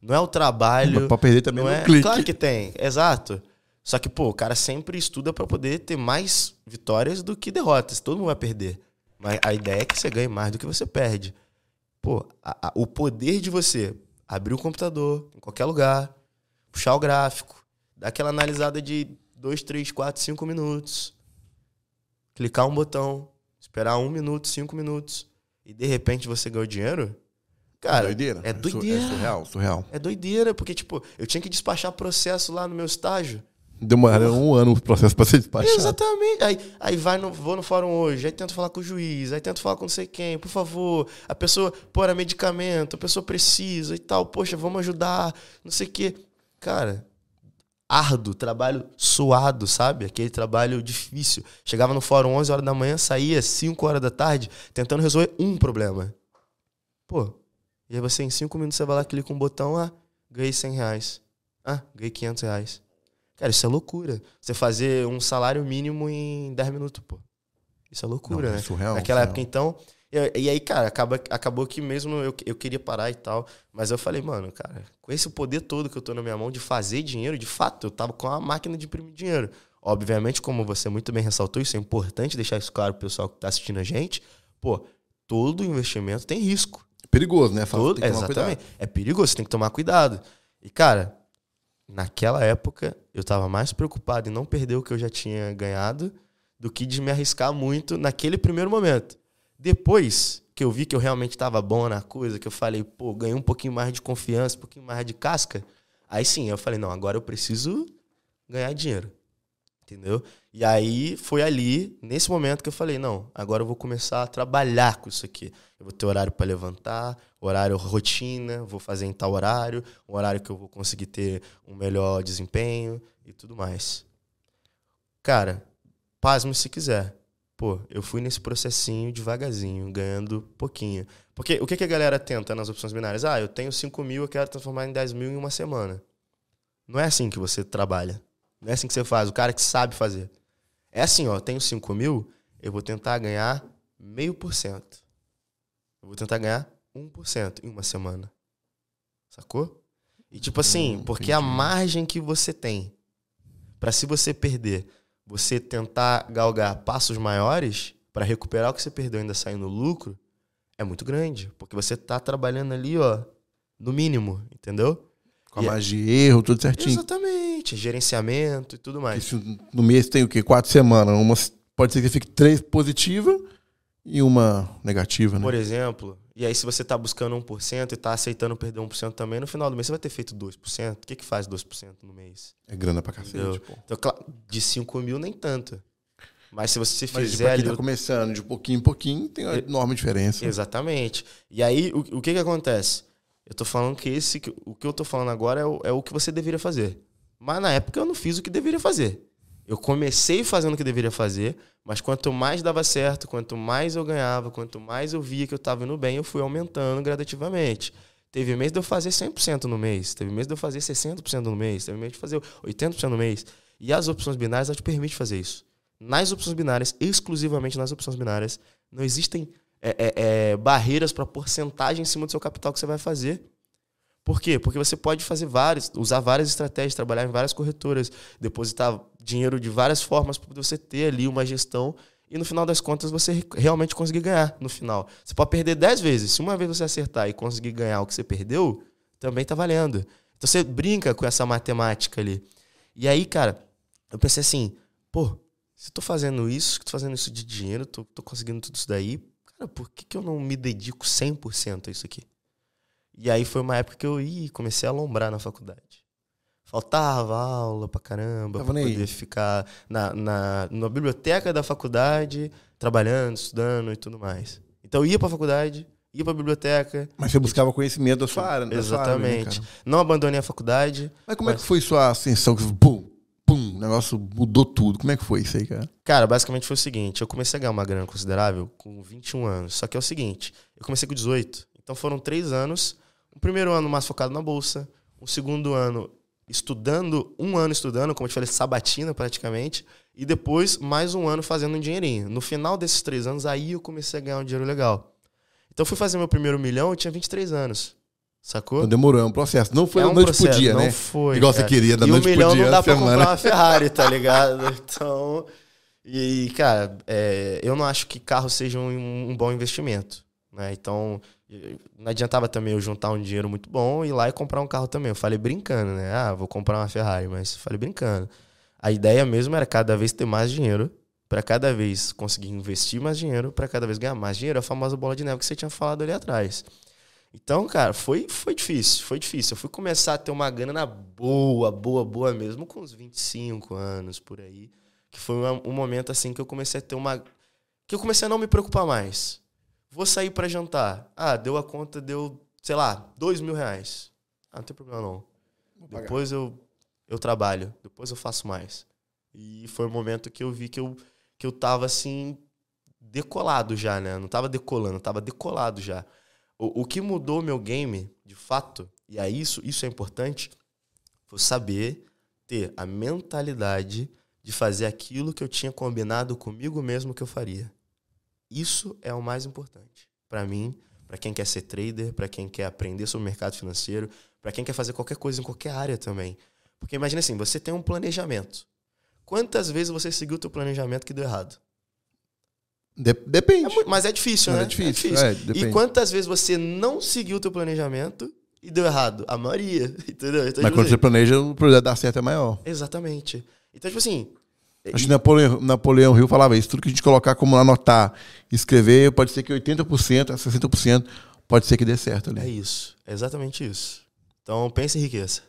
Não é o trabalho. Pra perder também não é... clique. Claro que tem, exato. Só que, pô, o cara sempre estuda pra poder ter mais vitórias do que derrotas. Todo mundo vai perder. Mas a ideia é que você ganhe mais do que você perde. Pô, a- a- o poder de você abrir o computador em qualquer lugar, puxar o gráfico, dar aquela analisada de 2, 3, 4, 5 minutos, clicar um botão, esperar um minuto, cinco minutos, e de repente você ganhou dinheiro, Cara, doideira. é doideira. É surreal, surreal. É doideira, porque, tipo, eu tinha que despachar processo lá no meu estágio. Demoraram um ano o processo pra ser despachado. Exatamente. Aí, aí vai no, vou no fórum hoje, aí tento falar com o juiz, aí tento falar com não sei quem, por favor, a pessoa, pô, era medicamento, a pessoa precisa e tal, poxa, vamos ajudar, não sei o quê. Cara, árduo, trabalho suado, sabe? Aquele trabalho difícil. Chegava no fórum 11 horas da manhã, saía 5 horas da tarde, tentando resolver um problema. Pô, e aí você em 5 minutos você vai lá, clica um botão, ah, ganhei 100 reais. Ah, ganhei 500 reais. Cara, isso é loucura. Você fazer um salário mínimo em 10 minutos, pô. Isso é loucura, Não, né? surreal, Naquela surreal. época, então. E, e aí, cara, acaba, acabou que mesmo eu, eu queria parar e tal. Mas eu falei, mano, cara, com esse poder todo que eu tô na minha mão de fazer dinheiro, de fato, eu tava com a máquina de imprimir dinheiro. Obviamente, como você muito bem ressaltou, isso é importante deixar isso claro pro pessoal que tá assistindo a gente. Pô, todo investimento tem risco. Perigoso, né? Todo- exatamente. É perigoso, você tem que tomar cuidado. E, cara, naquela época, eu tava mais preocupado em não perder o que eu já tinha ganhado do que de me arriscar muito naquele primeiro momento. Depois que eu vi que eu realmente tava bom na coisa, que eu falei, pô, ganhei um pouquinho mais de confiança, um pouquinho mais de casca, aí sim, eu falei, não, agora eu preciso ganhar dinheiro. Entendeu? E aí foi ali, nesse momento, que eu falei: não, agora eu vou começar a trabalhar com isso aqui. Eu vou ter horário para levantar, horário rotina, vou fazer em tal horário, um horário que eu vou conseguir ter um melhor desempenho e tudo mais. Cara, pasme se quiser. Pô, eu fui nesse processinho devagarzinho, ganhando pouquinho. Porque o que, que a galera tenta nas opções binárias? Ah, eu tenho 5 mil, eu quero transformar em 10 mil em uma semana. Não é assim que você trabalha. Não é assim que você faz. O cara que sabe fazer. É assim, ó, eu tenho 5 mil, eu vou tentar ganhar meio por cento. Eu vou tentar ganhar 1% em uma semana. Sacou? E tipo assim, Hum, porque a margem que você tem para se você perder, você tentar galgar passos maiores para recuperar o que você perdeu e ainda sair no lucro, é muito grande, porque você tá trabalhando ali, ó, no mínimo, entendeu? Com a E- margem de erro, tudo certinho. Exatamente, gerenciamento e tudo mais. Isso no mês tem o quê? Quatro semanas. Uma, pode ser que fique três positiva e uma negativa, né? Por exemplo, e aí se você tá buscando 1% e tá aceitando perder 1% também, no final do mês você vai ter feito 2%. O que que faz 2% no mês? É grana pra cacete, pô. Então, de 5 mil nem tanto. Mas se você Mas fizer pra ali... quem tá começando de pouquinho em pouquinho, tem uma enorme diferença. Exatamente. E aí, o, o que que acontece? Eu tô falando que esse, o que eu tô falando agora é o, é o que você deveria fazer. Mas na época eu não fiz o que deveria fazer. Eu comecei fazendo o que deveria fazer, mas quanto mais dava certo, quanto mais eu ganhava, quanto mais eu via que eu tava indo bem, eu fui aumentando gradativamente. Teve mês de eu fazer 100% no mês, teve mês de eu fazer 60% no mês, teve mês de fazer 80% no mês. E as opções binárias elas te permitem fazer isso. Nas opções binárias, exclusivamente nas opções binárias, não existem é, é, é, barreiras para porcentagem em cima do seu capital que você vai fazer. Por quê? Porque você pode fazer vários, usar várias estratégias, trabalhar em várias corretoras, depositar dinheiro de várias formas para você ter ali uma gestão e no final das contas você re- realmente conseguir ganhar no final. Você pode perder 10 vezes. Se uma vez você acertar e conseguir ganhar o que você perdeu, também tá valendo. Então você brinca com essa matemática ali. E aí, cara, eu pensei assim, pô, se eu tô fazendo isso, tô fazendo isso de dinheiro, tô, tô conseguindo tudo isso daí, cara, por que, que eu não me dedico 100% a isso aqui? E aí foi uma época que eu ih, comecei a alombrar na faculdade. Faltava aula pra caramba, Tava pra nem aí. poder ficar na, na, na biblioteca da faculdade, trabalhando, estudando e tudo mais. Então eu ia pra faculdade, ia pra biblioteca. Mas você buscava conhecimento da sua área, área, né, Exatamente. cara? não abandonei a faculdade. Mas como é Mas- que foi sua ascensão? Negócio mudou tudo. Como é que foi isso aí, cara? Cara, basicamente foi o seguinte: eu comecei a ganhar uma grana considerável com 21 anos. Só que é o seguinte: eu comecei com 18. Então foram três anos. O primeiro ano mais focado na bolsa. O segundo ano estudando, um ano estudando, como eu te falei, sabatina praticamente. E depois mais um ano fazendo um dinheirinho. No final desses três anos, aí eu comecei a ganhar um dinheiro legal. Então eu fui fazer meu primeiro milhão, eu tinha 23 anos. Sacou? Então demorou, é um processo. Não foi É da um noite processo, pro dia, não né? foi. Igual cara. você queria, da e um noite pro milhão dia, não dá pra semana. comprar uma Ferrari, tá ligado? Então. E, cara, é, eu não acho que carro seja um, um bom investimento. Né? Então, não adiantava também eu juntar um dinheiro muito bom e ir lá e comprar um carro também. Eu falei brincando, né? Ah, vou comprar uma Ferrari, mas falei brincando. A ideia mesmo era cada vez ter mais dinheiro, para cada vez conseguir investir mais dinheiro, para cada vez ganhar mais dinheiro, a famosa bola de neve que você tinha falado ali atrás. Então, cara, foi, foi difícil, foi difícil. Eu fui começar a ter uma grana boa, boa, boa mesmo, com uns 25 anos por aí. Que foi um, um momento assim que eu comecei a ter uma. Que eu comecei a não me preocupar mais. Vou sair para jantar. Ah, deu a conta, deu, sei lá, dois mil reais. Ah, não tem problema não. Depois eu, eu trabalho, depois eu faço mais. E foi o um momento que eu vi que eu, que eu tava assim, decolado já, né? Não tava decolando, tava decolado já. O, o que mudou meu game, de fato, e é isso, isso é importante, foi saber ter a mentalidade de fazer aquilo que eu tinha combinado comigo mesmo que eu faria. Isso é o mais importante para mim, para quem quer ser trader, para quem quer aprender sobre o mercado financeiro, para quem quer fazer qualquer coisa em qualquer área também. Porque imagine assim, você tem um planejamento. Quantas vezes você seguiu o teu planejamento que deu errado? Depende. É, mas é difícil, mas né? É difícil. É difícil. É, e quantas vezes você não seguiu o teu planejamento e deu errado? A maioria, entendeu? Então, mas tipo quando assim, você planeja, o projeto dar certo é maior. Exatamente. Então, tipo assim... Acho que Napoleão, Napoleão Hill falava isso. Tudo que a gente colocar como anotar, escrever, pode ser que 80% a 60% pode ser que dê certo ali. É isso. É exatamente isso. Então, pense em riqueza.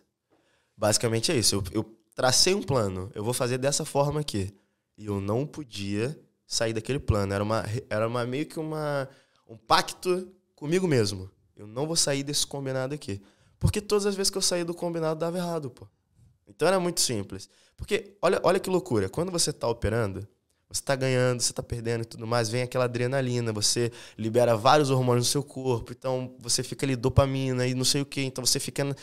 Basicamente é isso. Eu, eu tracei um plano. Eu vou fazer dessa forma aqui. E eu não podia sair daquele plano. Era, uma, era uma, meio que uma, um pacto comigo mesmo. Eu não vou sair desse combinado aqui. Porque todas as vezes que eu saí do combinado dava errado, pô. Então era muito simples. Porque olha, olha que loucura. Quando você está operando, você está ganhando, você está perdendo e tudo mais, vem aquela adrenalina, você libera vários hormônios no seu corpo, então você fica ali dopamina e não sei o que, então você fica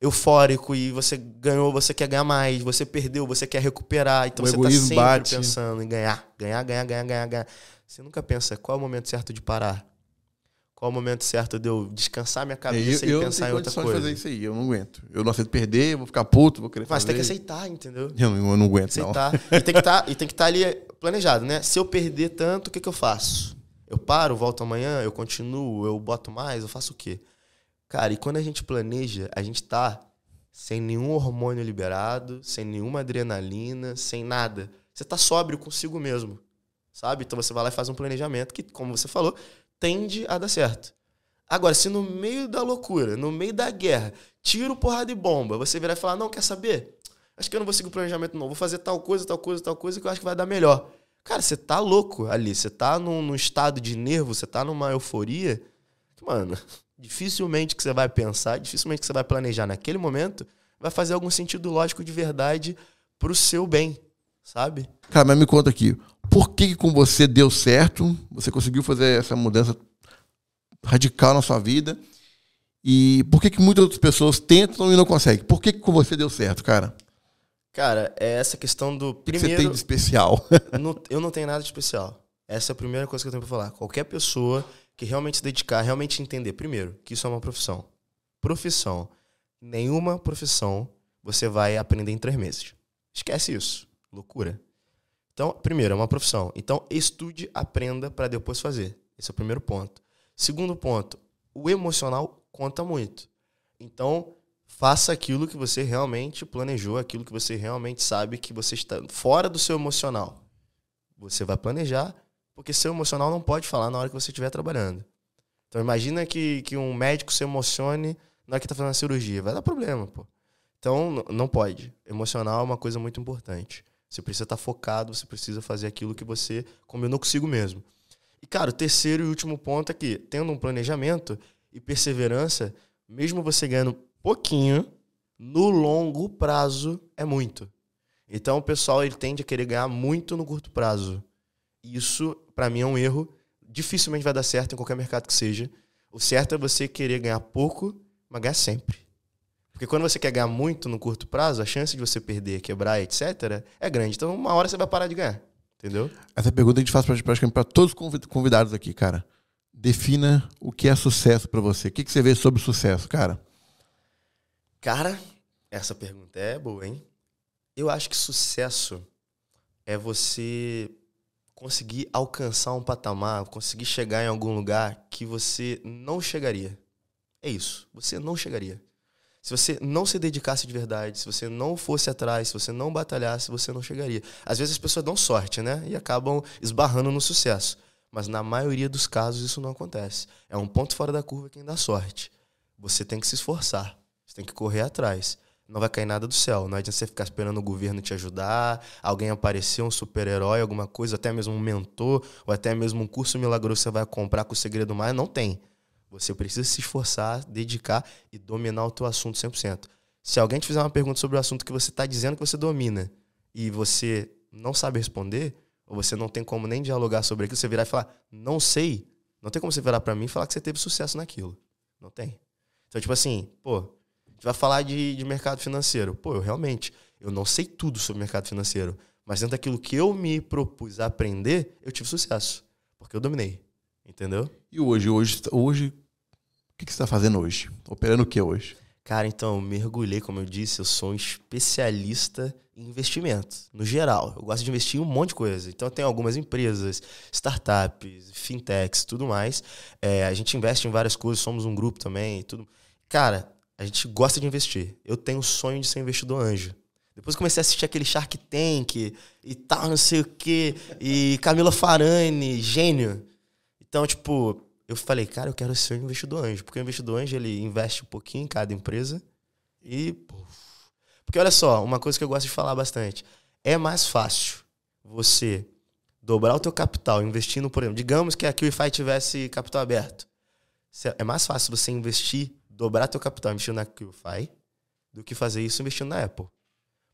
eufórico e você ganhou, você quer ganhar mais, você perdeu, você quer recuperar, então o você está sempre bate. pensando em ganhar, ganhar, ganhar, ganhar, ganhar, ganhar. Você nunca pensa qual é o momento certo de parar. Qual é o momento certo de eu descansar minha cabeça eu, e eu pensar em outra coisa? Eu não fazer isso aí, eu não aguento. Eu não aceito perder, vou ficar puto, vou querer Mas fazer. tem que aceitar, entendeu? Eu, eu não aguento, aceitar. não. E tem que tá, estar tá ali planejado, né? Se eu perder tanto, o que, que eu faço? Eu paro, volto amanhã, eu continuo, eu boto mais, eu faço o quê? Cara, e quando a gente planeja, a gente tá sem nenhum hormônio liberado, sem nenhuma adrenalina, sem nada. Você tá sóbrio consigo mesmo, sabe? Então você vai lá e faz um planejamento que, como você falou, tende a dar certo. Agora, se no meio da loucura, no meio da guerra, tiro, porrada e bomba, você virar e falar, não, quer saber? Acho que eu não vou seguir o planejamento, não. Vou fazer tal coisa, tal coisa, tal coisa que eu acho que vai dar melhor. Cara, você tá louco ali. Você tá num, num estado de nervo, você tá numa euforia. Mano, dificilmente que você vai pensar, dificilmente que você vai planejar naquele momento, vai fazer algum sentido lógico de verdade pro seu bem, sabe? Cara, mas me conta aqui, por que, que com você deu certo? Você conseguiu fazer essa mudança radical na sua vida? E por que, que muitas outras pessoas tentam e não conseguem? Por que, que com você deu certo, cara? Cara, é essa questão do primeiro. O que você tem de especial? eu não tenho nada de especial. Essa é a primeira coisa que eu tenho pra falar. Qualquer pessoa que realmente se dedicar, realmente entender, primeiro, que isso é uma profissão. Profissão. Nenhuma profissão você vai aprender em três meses. Esquece isso. Loucura. Então, primeiro, é uma profissão. Então, estude, aprenda para depois fazer. Esse é o primeiro ponto. Segundo ponto, o emocional conta muito. Então, faça aquilo que você realmente planejou, aquilo que você realmente sabe que você está fora do seu emocional. Você vai planejar, porque seu emocional não pode falar na hora que você estiver trabalhando. Então imagina que, que um médico se emocione na hora que está fazendo a cirurgia. Vai dar problema, pô. Então não pode. Emocional é uma coisa muito importante. Você precisa estar tá focado, você precisa fazer aquilo que você combinou consigo mesmo. E, cara, o terceiro e último ponto é que, tendo um planejamento e perseverança, mesmo você ganhando pouquinho, no longo prazo é muito. Então o pessoal ele tende a querer ganhar muito no curto prazo. Isso, para mim, é um erro. Dificilmente vai dar certo em qualquer mercado que seja. O certo é você querer ganhar pouco, mas ganhar sempre. Porque quando você quer ganhar muito no curto prazo, a chance de você perder, quebrar, etc., é grande. Então, uma hora você vai parar de ganhar. Entendeu? Essa pergunta a gente faz praticamente para todos os convidados aqui, cara. Defina o que é sucesso para você. O que, que você vê sobre sucesso, cara? Cara, essa pergunta é boa, hein? Eu acho que sucesso é você conseguir alcançar um patamar, conseguir chegar em algum lugar que você não chegaria. É isso. Você não chegaria. Se você não se dedicasse de verdade, se você não fosse atrás, se você não batalhasse, você não chegaria. Às vezes as pessoas dão sorte, né? E acabam esbarrando no sucesso. Mas na maioria dos casos isso não acontece. É um ponto fora da curva quem dá sorte. Você tem que se esforçar. Você tem que correr atrás. Não vai cair nada do céu. Não adianta você ficar esperando o governo te ajudar, alguém aparecer, um super-herói, alguma coisa, até mesmo um mentor, ou até mesmo um curso milagroso que você vai comprar com o segredo mais. Não tem. Você precisa se esforçar, dedicar e dominar o teu assunto 100%. Se alguém te fizer uma pergunta sobre o assunto que você está dizendo que você domina e você não sabe responder, ou você não tem como nem dialogar sobre aquilo, você virar e falar, não sei, não tem como você virar para mim e falar que você teve sucesso naquilo. Não tem. Então, tipo assim, pô, gente vai falar de, de mercado financeiro. Pô, eu realmente, eu não sei tudo sobre mercado financeiro, mas dentro daquilo que eu me propus a aprender, eu tive sucesso, porque eu dominei. Entendeu? E hoje, hoje, hoje, o que, que você está fazendo hoje? Operando o que hoje? Cara, então, eu mergulhei, como eu disse, eu sou um especialista em investimentos, no geral. Eu gosto de investir em um monte de coisa. Então, eu tenho algumas empresas, startups, fintechs, tudo mais. É, a gente investe em várias coisas, somos um grupo também, tudo. Cara, a gente gosta de investir. Eu tenho o sonho de ser investidor anjo. Depois comecei a assistir aquele Shark Tank e tal, não sei o quê. E Camila Farani, gênio. Então, tipo, eu falei, cara, eu quero ser um investidor anjo. Porque o investidor anjo, ele investe um pouquinho em cada empresa e. Porque olha só, uma coisa que eu gosto de falar bastante. É mais fácil você dobrar o teu capital investindo, por exemplo, digamos que a QIFI tivesse capital aberto. É mais fácil você investir, dobrar teu capital investindo na QIFI do que fazer isso investindo na Apple.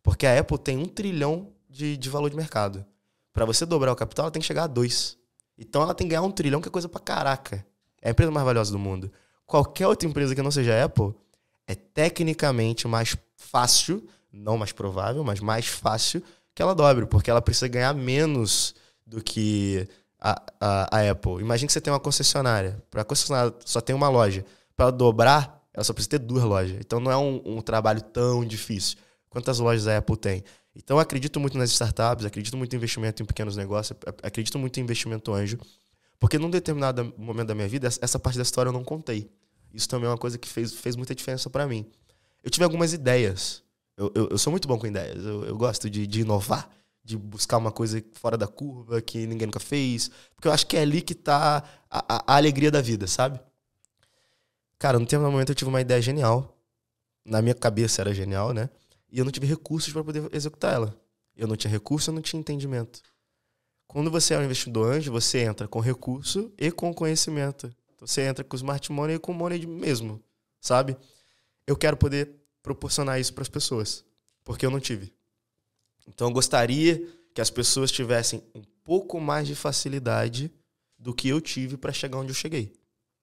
Porque a Apple tem um trilhão de, de valor de mercado. Para você dobrar o capital, ela tem que chegar a dois. Então ela tem que ganhar um trilhão, que é coisa pra caraca. É a empresa mais valiosa do mundo. Qualquer outra empresa que não seja a Apple é tecnicamente mais fácil, não mais provável, mas mais fácil que ela dobre, porque ela precisa ganhar menos do que a, a, a Apple. Imagina que você tem uma concessionária. Para concessionária só tem uma loja. Para dobrar, ela só precisa ter duas lojas. Então não é um, um trabalho tão difícil. Quantas lojas a Apple tem? Então, eu acredito muito nas startups, acredito muito em investimento em pequenos negócios, acredito muito em investimento anjo, porque num determinado momento da minha vida, essa parte da história eu não contei. Isso também é uma coisa que fez, fez muita diferença para mim. Eu tive algumas ideias. Eu, eu, eu, sou muito bom com ideias. Eu, eu gosto de, de inovar, de buscar uma coisa fora da curva que ninguém nunca fez. Porque eu acho que é ali que tá a, a, a alegria da vida, sabe? Cara, no determinado momento eu tive uma ideia genial. Na minha cabeça era genial, né? E eu não tive recursos para poder executar ela. Eu não tinha recurso, eu não tinha entendimento. Quando você é um investidor anjo, você entra com recurso e com conhecimento. Então, você entra com smart money e com money mesmo, sabe? Eu quero poder proporcionar isso para as pessoas, porque eu não tive. Então eu gostaria que as pessoas tivessem um pouco mais de facilidade do que eu tive para chegar onde eu cheguei.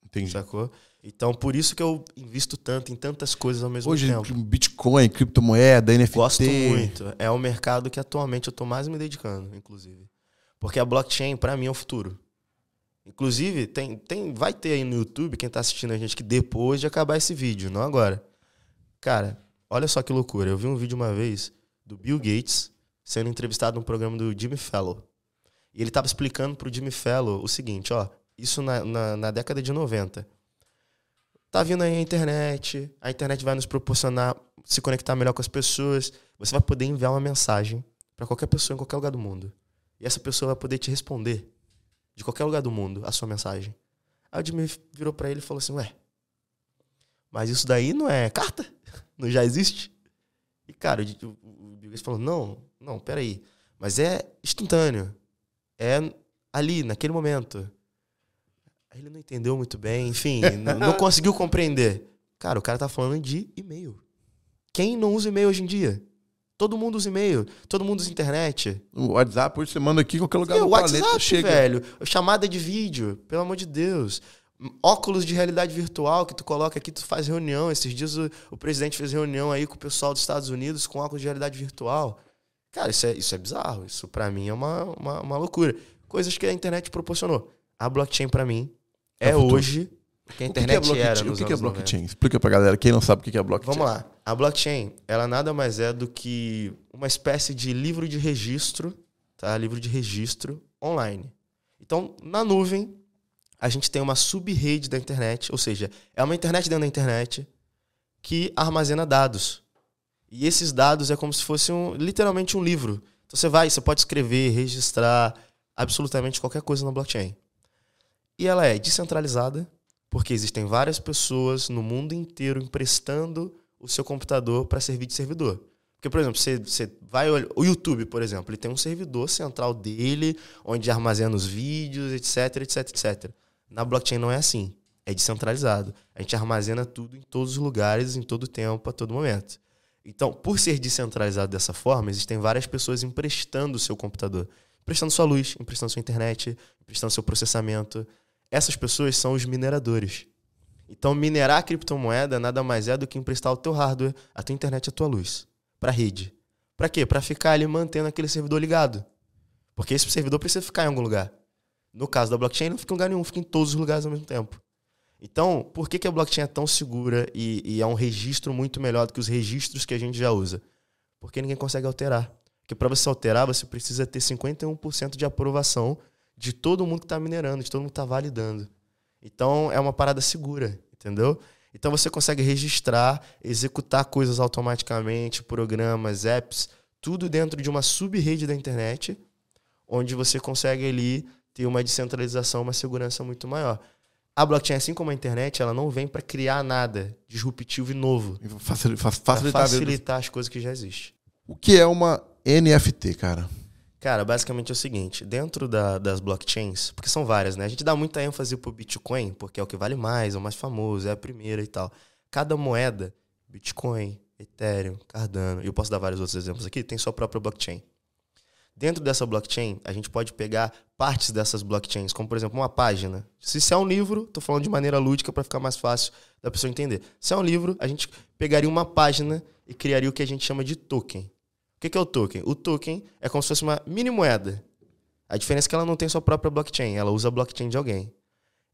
Entendi. Sacou? Então, por isso que eu invisto tanto em tantas coisas ao mesmo Hoje, tempo. Hoje, Bitcoin, criptomoeda, NFT. Gosto muito. É o mercado que atualmente eu estou mais me dedicando, inclusive. Porque a blockchain, para mim, é o futuro. Inclusive, tem, tem, vai ter aí no YouTube, quem está assistindo a gente, que depois de acabar esse vídeo, não agora. Cara, olha só que loucura. Eu vi um vídeo uma vez do Bill Gates sendo entrevistado no programa do Jimmy Fallon. E ele estava explicando para o Jimmy Fallon o seguinte, ó, isso na, na, na década de 90 Tá vindo aí a internet, a internet vai nos proporcionar se conectar melhor com as pessoas. Você vai poder enviar uma mensagem para qualquer pessoa em qualquer lugar do mundo. E essa pessoa vai poder te responder de qualquer lugar do mundo a sua mensagem. Aí o Jimmy virou para ele e falou assim: Ué, mas isso daí não é carta? Não já existe? E cara, o Bill Gates falou: Não, não, peraí. Mas é instantâneo. É ali, naquele momento. Aí ele não entendeu muito bem, enfim, não conseguiu compreender. Cara, o cara tá falando de e-mail. Quem não usa e-mail hoje em dia? Todo mundo usa e-mail, todo mundo usa internet. O WhatsApp hoje você manda aqui em qualquer lugar do WhatsApp, planeta chega. velho. Chamada de vídeo, pelo amor de Deus. Óculos de realidade virtual que tu coloca aqui, tu faz reunião. Esses dias o, o presidente fez reunião aí com o pessoal dos Estados Unidos com óculos de realidade virtual. Cara, isso é, isso é bizarro. Isso para mim é uma, uma, uma loucura. Coisas que a internet proporcionou. A blockchain para mim é, é hoje que a internet o que, que é era. O que, que é blockchain? 90. Explica pra galera, quem não sabe o que é blockchain. Vamos lá. A blockchain, ela nada mais é do que uma espécie de livro de registro, tá? Livro de registro online. Então, na nuvem, a gente tem uma sub-rede da internet, ou seja, é uma internet dentro da internet que armazena dados. E esses dados é como se fosse um, literalmente um livro. Então você vai, você pode escrever, registrar absolutamente qualquer coisa na blockchain. E ela é descentralizada, porque existem várias pessoas no mundo inteiro emprestando o seu computador para servir de servidor. Porque, por exemplo, você, você vai olhar. O YouTube, por exemplo, ele tem um servidor central dele, onde armazena os vídeos, etc, etc, etc. Na blockchain não é assim. É descentralizado. A gente armazena tudo em todos os lugares, em todo tempo, a todo momento. Então, por ser descentralizado dessa forma, existem várias pessoas emprestando o seu computador. Emprestando sua luz, emprestando sua internet, emprestando seu processamento. Essas pessoas são os mineradores. Então, minerar a criptomoeda nada mais é do que emprestar o teu hardware, a tua internet a tua luz para a rede. Para quê? Para ficar ali mantendo aquele servidor ligado. Porque esse servidor precisa ficar em algum lugar. No caso da blockchain, não fica em lugar nenhum, fica em todos os lugares ao mesmo tempo. Então, por que, que a blockchain é tão segura e, e é um registro muito melhor do que os registros que a gente já usa? Porque ninguém consegue alterar. Porque para você alterar, você precisa ter 51% de aprovação de todo mundo que está minerando, de todo mundo que está validando. Então, é uma parada segura, entendeu? Então você consegue registrar, executar coisas automaticamente, programas, apps, tudo dentro de uma sub-rede da internet, onde você consegue ali ter uma descentralização, uma segurança muito maior. A blockchain, assim como a internet, ela não vem para criar nada disruptivo e novo. Facilitar, facilitar, facilitar as coisas que já existem. O que é uma NFT, cara? Cara, basicamente é o seguinte: dentro da, das blockchains, porque são várias, né? A gente dá muita ênfase pro Bitcoin, porque é o que vale mais, é o mais famoso, é a primeira e tal. Cada moeda, Bitcoin, Ethereum, Cardano, e eu posso dar vários outros exemplos aqui, tem sua própria blockchain. Dentro dessa blockchain, a gente pode pegar partes dessas blockchains, como por exemplo uma página. Se isso é um livro, estou falando de maneira lúdica para ficar mais fácil da pessoa entender. Se é um livro, a gente pegaria uma página e criaria o que a gente chama de token que, que é o token? O token é como se fosse uma mini moeda. A diferença é que ela não tem sua própria blockchain, ela usa a blockchain de alguém.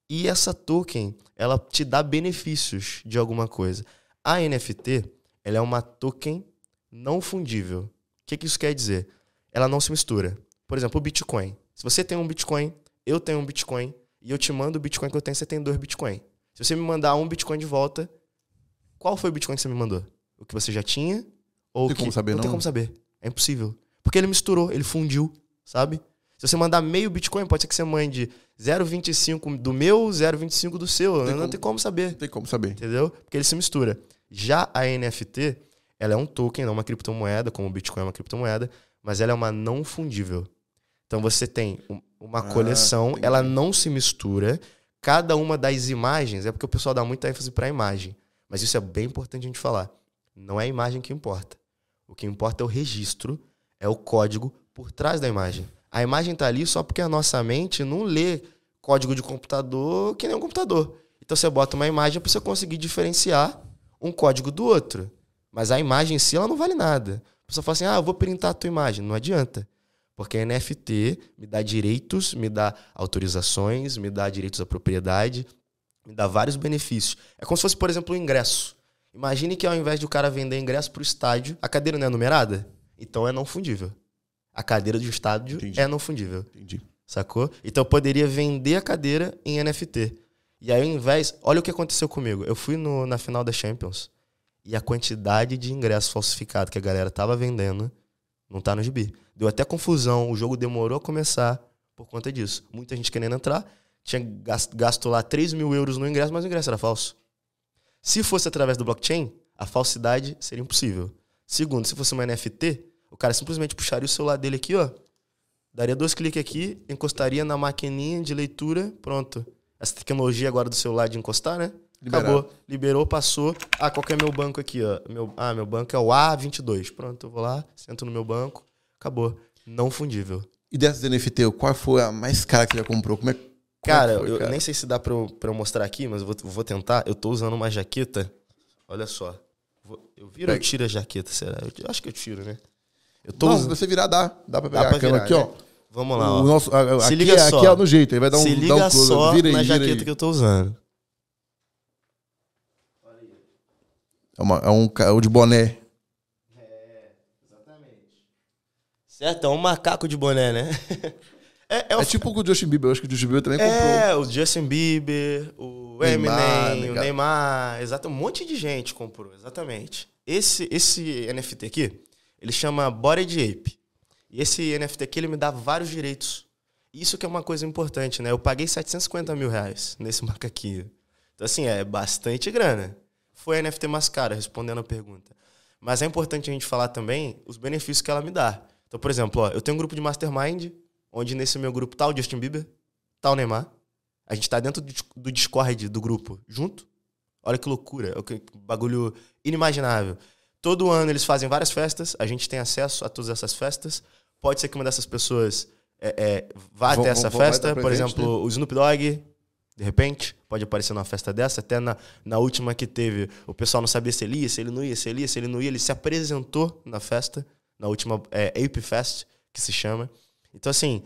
E essa token, ela te dá benefícios de alguma coisa. A NFT, ela é uma token não fundível. O que, que isso quer dizer? Ela não se mistura. Por exemplo, o Bitcoin. Se você tem um Bitcoin, eu tenho um Bitcoin, e eu te mando o Bitcoin que eu tenho, você tem dois Bitcoin. Se você me mandar um Bitcoin de volta, qual foi o Bitcoin que você me mandou? O que você já tinha ou tem que... como saber, não? Não tem como saber. É impossível. Porque ele misturou, ele fundiu, sabe? Se você mandar meio Bitcoin, pode ser que você mande 0,25 do meu, 0,25 do seu. Tem não como, tem como saber. Tem como saber. Entendeu? Porque ele se mistura. Já a NFT, ela é um token, não uma criptomoeda, como o Bitcoin é uma criptomoeda, mas ela é uma não fundível. Então você tem uma ah, coleção, entendi. ela não se mistura. Cada uma das imagens, é porque o pessoal dá muita ênfase para a imagem. Mas isso é bem importante a gente falar. Não é a imagem que importa. O que importa é o registro, é o código por trás da imagem. A imagem está ali só porque a nossa mente não lê código de computador que nem um computador. Então você bota uma imagem para você conseguir diferenciar um código do outro. Mas a imagem em si ela não vale nada. A pessoa fala assim: ah, eu vou printar a tua imagem. Não adianta. Porque a NFT me dá direitos, me dá autorizações, me dá direitos à propriedade, me dá vários benefícios. É como se fosse, por exemplo, um ingresso. Imagine que ao invés de o cara vender ingresso para o estádio, a cadeira não é numerada? Então é não fundível. A cadeira do estádio Entendi. é não fundível. Entendi. Sacou? Então eu poderia vender a cadeira em NFT. E aí, ao invés. Olha o que aconteceu comigo. Eu fui no, na final da Champions e a quantidade de ingresso falsificado que a galera tava vendendo não tá no gibi. Deu até confusão. O jogo demorou a começar por conta disso. Muita gente querendo entrar. Tinha gasto, gasto lá 3 mil euros no ingresso, mas o ingresso era falso. Se fosse através do blockchain, a falsidade seria impossível. Segundo, se fosse uma NFT, o cara simplesmente puxaria o celular dele aqui, ó, daria dois cliques aqui, encostaria na maquininha de leitura, pronto. Essa tecnologia agora do celular de encostar, né? Liberado. Acabou. Liberou, passou. Ah, qual que é meu banco aqui, ó? Meu, ah, meu banco é o A22. Pronto, eu vou lá, sento no meu banco, acabou. Não fundível. E dessas NFT, qual foi a mais cara que já comprou? Como é, Cara, foi, eu cara? nem sei se dá pra eu, pra eu mostrar aqui, mas eu vou, vou tentar. Eu tô usando uma jaqueta. Olha só. Eu viro ou eu tiro a jaqueta, será? Eu acho que eu tiro, né? Eu tô Não, se você virar, dá. Dá pra pegar dá pra a câmera aqui, né? ó. Vamos lá, ó. O nosso, a, se aqui, liga é, só. aqui é no jeito, aí vai dar um Se liga dar um só vira aí, na vira jaqueta aí. que eu tô usando. É, uma, é um é o de boné. É, exatamente. Certo, é um macaco de boné, né? É, é, o... é, tipo o Justin Bieber, eu acho que o Justin Bieber também comprou. É, o Justin Bieber, o Neymar, Eminem, o Neymar, exato, um monte de gente comprou, exatamente. Esse, esse NFT aqui, ele chama Body Ape. E esse NFT aqui, ele me dá vários direitos. Isso que é uma coisa importante, né? Eu paguei 750 mil reais nesse macaquinho. Então, assim, é bastante grana. Foi a NFT mais cara, respondendo a pergunta. Mas é importante a gente falar também os benefícios que ela me dá. Então, por exemplo, ó, eu tenho um grupo de mastermind, onde nesse meu grupo tá o Justin Bieber, tá o Neymar. A gente tá dentro do Discord do grupo junto. Olha que loucura, é que bagulho inimaginável. Todo ano eles fazem várias festas, a gente tem acesso a todas essas festas. Pode ser que uma dessas pessoas é, é, vá vão, até essa vão, festa. Por exemplo, né? o Snoop Dogg, de repente, pode aparecer numa festa dessa. Até na, na última que teve, o pessoal não sabia se ele ia, se ele não ia, se ele ia, se ele não ia. Ele se apresentou na festa, na última é, Ape Fest, que se chama. Então, assim,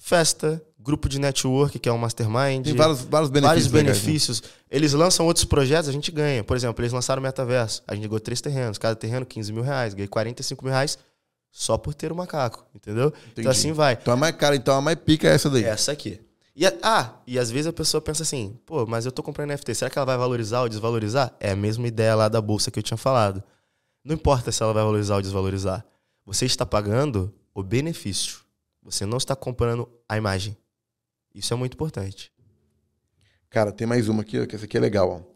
festa, grupo de network, que é um mastermind. Tem vários, vários benefícios. Vários benefícios. Legais, né? Eles lançam outros projetos, a gente ganha. Por exemplo, eles lançaram o Metaverso. A gente ganhou três terrenos. Cada terreno, 15 mil reais. Ganhei 45 mil reais só por ter o macaco, entendeu? Então, Entendi. Então assim vai. Então a mais cara, então a mais pica é essa daí. Essa aqui. E a, ah, e às vezes a pessoa pensa assim, pô, mas eu tô comprando NFT, será que ela vai valorizar ou desvalorizar? É a mesma ideia lá da bolsa que eu tinha falado. Não importa se ela vai valorizar ou desvalorizar. Você está pagando o benefício. Você não está comprando a imagem. Isso é muito importante. Cara, tem mais uma aqui, que essa aqui é legal. Ó.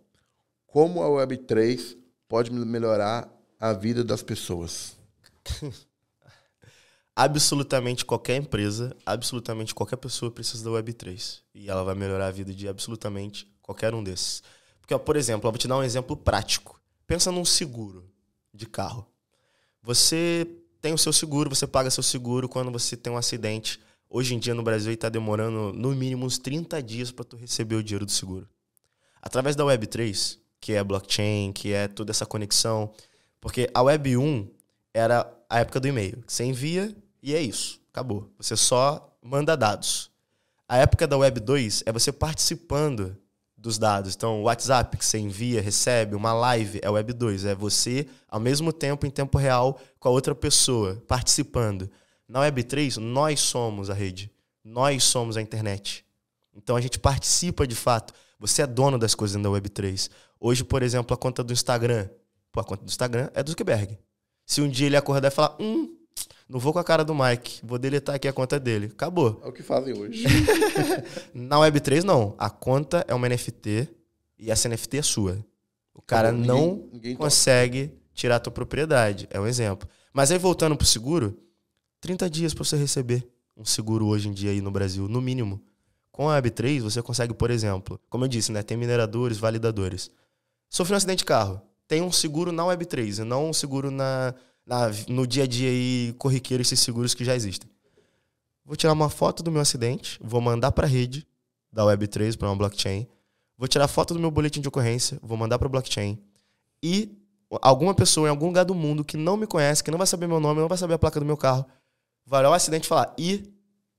Como a Web3 pode melhorar a vida das pessoas? absolutamente qualquer empresa, absolutamente qualquer pessoa precisa da Web3. E ela vai melhorar a vida de absolutamente qualquer um desses. Porque, ó, por exemplo, eu vou te dar um exemplo prático. Pensa num seguro de carro. Você tem o seu seguro, você paga seu seguro quando você tem um acidente. Hoje em dia no Brasil está demorando no mínimo uns 30 dias para tu receber o dinheiro do seguro. Através da Web3, que é blockchain, que é toda essa conexão, porque a Web 1 era a época do e-mail. Você envia e é isso. Acabou. Você só manda dados. A época da Web 2 é você participando dos dados. Então, o WhatsApp que você envia, recebe, uma live é Web 2. É você, ao mesmo tempo, em tempo real, com a outra pessoa, participando. Na Web 3, nós somos a rede. Nós somos a internet. Então, a gente participa de fato. Você é dono das coisas da Web 3. Hoje, por exemplo, a conta do Instagram. Pô, a conta do Instagram é do Zuckerberg. Se um dia ele acordar e falar, hum, não vou com a cara do Mike, vou deletar aqui a conta dele. Acabou. É o que fazem hoje. Na Web3, não. A conta é uma NFT e essa NFT é sua. O cara ninguém, não ninguém consegue tirar a tua propriedade. É um exemplo. Mas aí, voltando pro seguro, 30 dias para você receber um seguro hoje em dia aí no Brasil, no mínimo. Com a Web3, você consegue, por exemplo, como eu disse, né, tem mineradores, validadores. Sofreu um acidente de carro tem um seguro na Web3 e não um seguro na, na, no dia a dia aí corriqueiro, esses seguros que já existem. Vou tirar uma foto do meu acidente, vou mandar para a rede da Web3, para uma blockchain. Vou tirar foto do meu boletim de ocorrência, vou mandar para a blockchain. E alguma pessoa em algum lugar do mundo que não me conhece, que não vai saber meu nome, não vai saber a placa do meu carro, vai olhar o acidente e falar: "E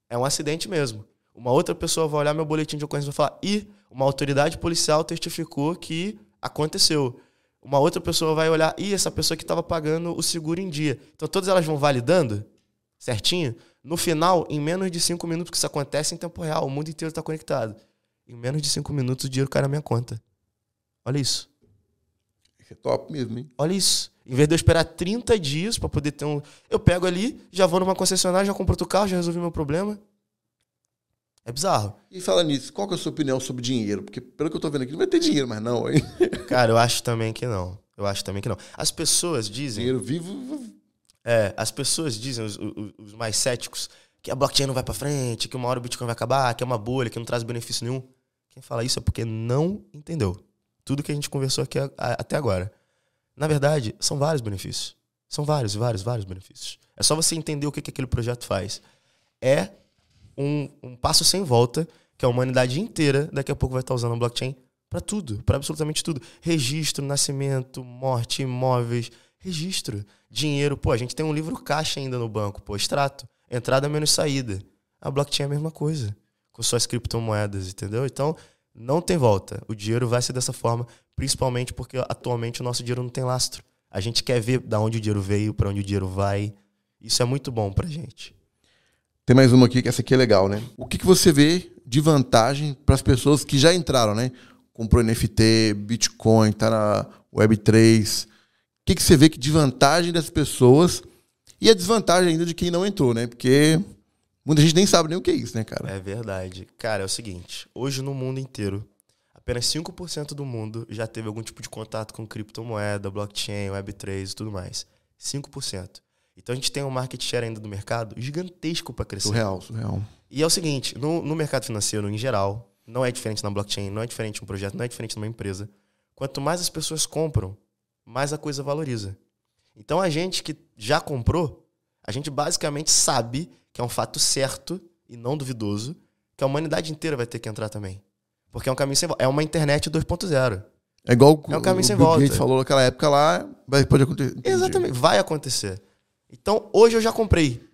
é um acidente mesmo". Uma outra pessoa vai olhar meu boletim de ocorrência e vai falar: "E uma autoridade policial testificou que aconteceu" uma outra pessoa vai olhar, e essa pessoa que estava pagando o seguro em dia. Então todas elas vão validando certinho. No final, em menos de cinco minutos, que isso acontece em tempo real, o mundo inteiro está conectado. Em menos de cinco minutos, o dinheiro cai na minha conta. Olha isso. Isso é top mesmo, hein? Olha isso. Em vez de eu esperar 30 dias para poder ter um. Eu pego ali, já vou numa concessionária, já compro outro carro, já resolvi meu problema. É bizarro. E fala nisso, qual que é a sua opinião sobre dinheiro? Porque pelo que eu tô vendo aqui, não vai ter dinheiro mais não, hein? Cara, eu acho também que não. Eu acho também que não. As pessoas dizem... Dinheiro vivo... É, as pessoas dizem, os, os, os mais céticos, que a blockchain não vai para frente, que uma hora o Bitcoin vai acabar, que é uma bolha, que não traz benefício nenhum. Quem fala isso é porque não entendeu. Tudo que a gente conversou aqui a, a, até agora. Na verdade, são vários benefícios. São vários, vários, vários benefícios. É só você entender o que, que aquele projeto faz. É um, um passo sem volta que a humanidade inteira daqui a pouco vai estar usando a blockchain para tudo, para absolutamente tudo. Registro, nascimento, morte, imóveis, registro, dinheiro. Pô, a gente tem um livro caixa ainda no banco, pô, extrato, entrada menos saída. A blockchain é a mesma coisa, com suas criptomoedas, entendeu? Então, não tem volta. O dinheiro vai ser dessa forma, principalmente porque atualmente o nosso dinheiro não tem lastro. A gente quer ver da onde o dinheiro veio, para onde o dinheiro vai. Isso é muito bom pra gente. Tem mais uma aqui, que essa aqui é legal, né? O que, que você vê de vantagem para as pessoas que já entraram, né? Comprou NFT, Bitcoin, tá na Web3. O que, que você vê que de vantagem das pessoas e a desvantagem ainda de quem não entrou, né? Porque Muita gente nem sabe nem o que é isso, né, cara? É verdade. Cara, é o seguinte: hoje no mundo inteiro, apenas 5% do mundo já teve algum tipo de contato com criptomoeda, blockchain, Web3 e tudo mais. 5%. Então a gente tem um market share ainda do mercado gigantesco para crescer. Surreal, surreal. E é o seguinte: no, no mercado financeiro em geral, não é diferente na blockchain, não é diferente um projeto, não é diferente numa empresa. Quanto mais as pessoas compram, mais a coisa valoriza. Então a gente que já comprou, a gente basicamente sabe que é um fato certo e não duvidoso que a humanidade inteira vai ter que entrar também. Porque é um caminho sem volta. É uma internet 2.0. É igual É um caminho o sem Bill volta. Gates falou naquela época lá, vai, pode acontecer. Exatamente, vai acontecer. Então, hoje eu já comprei.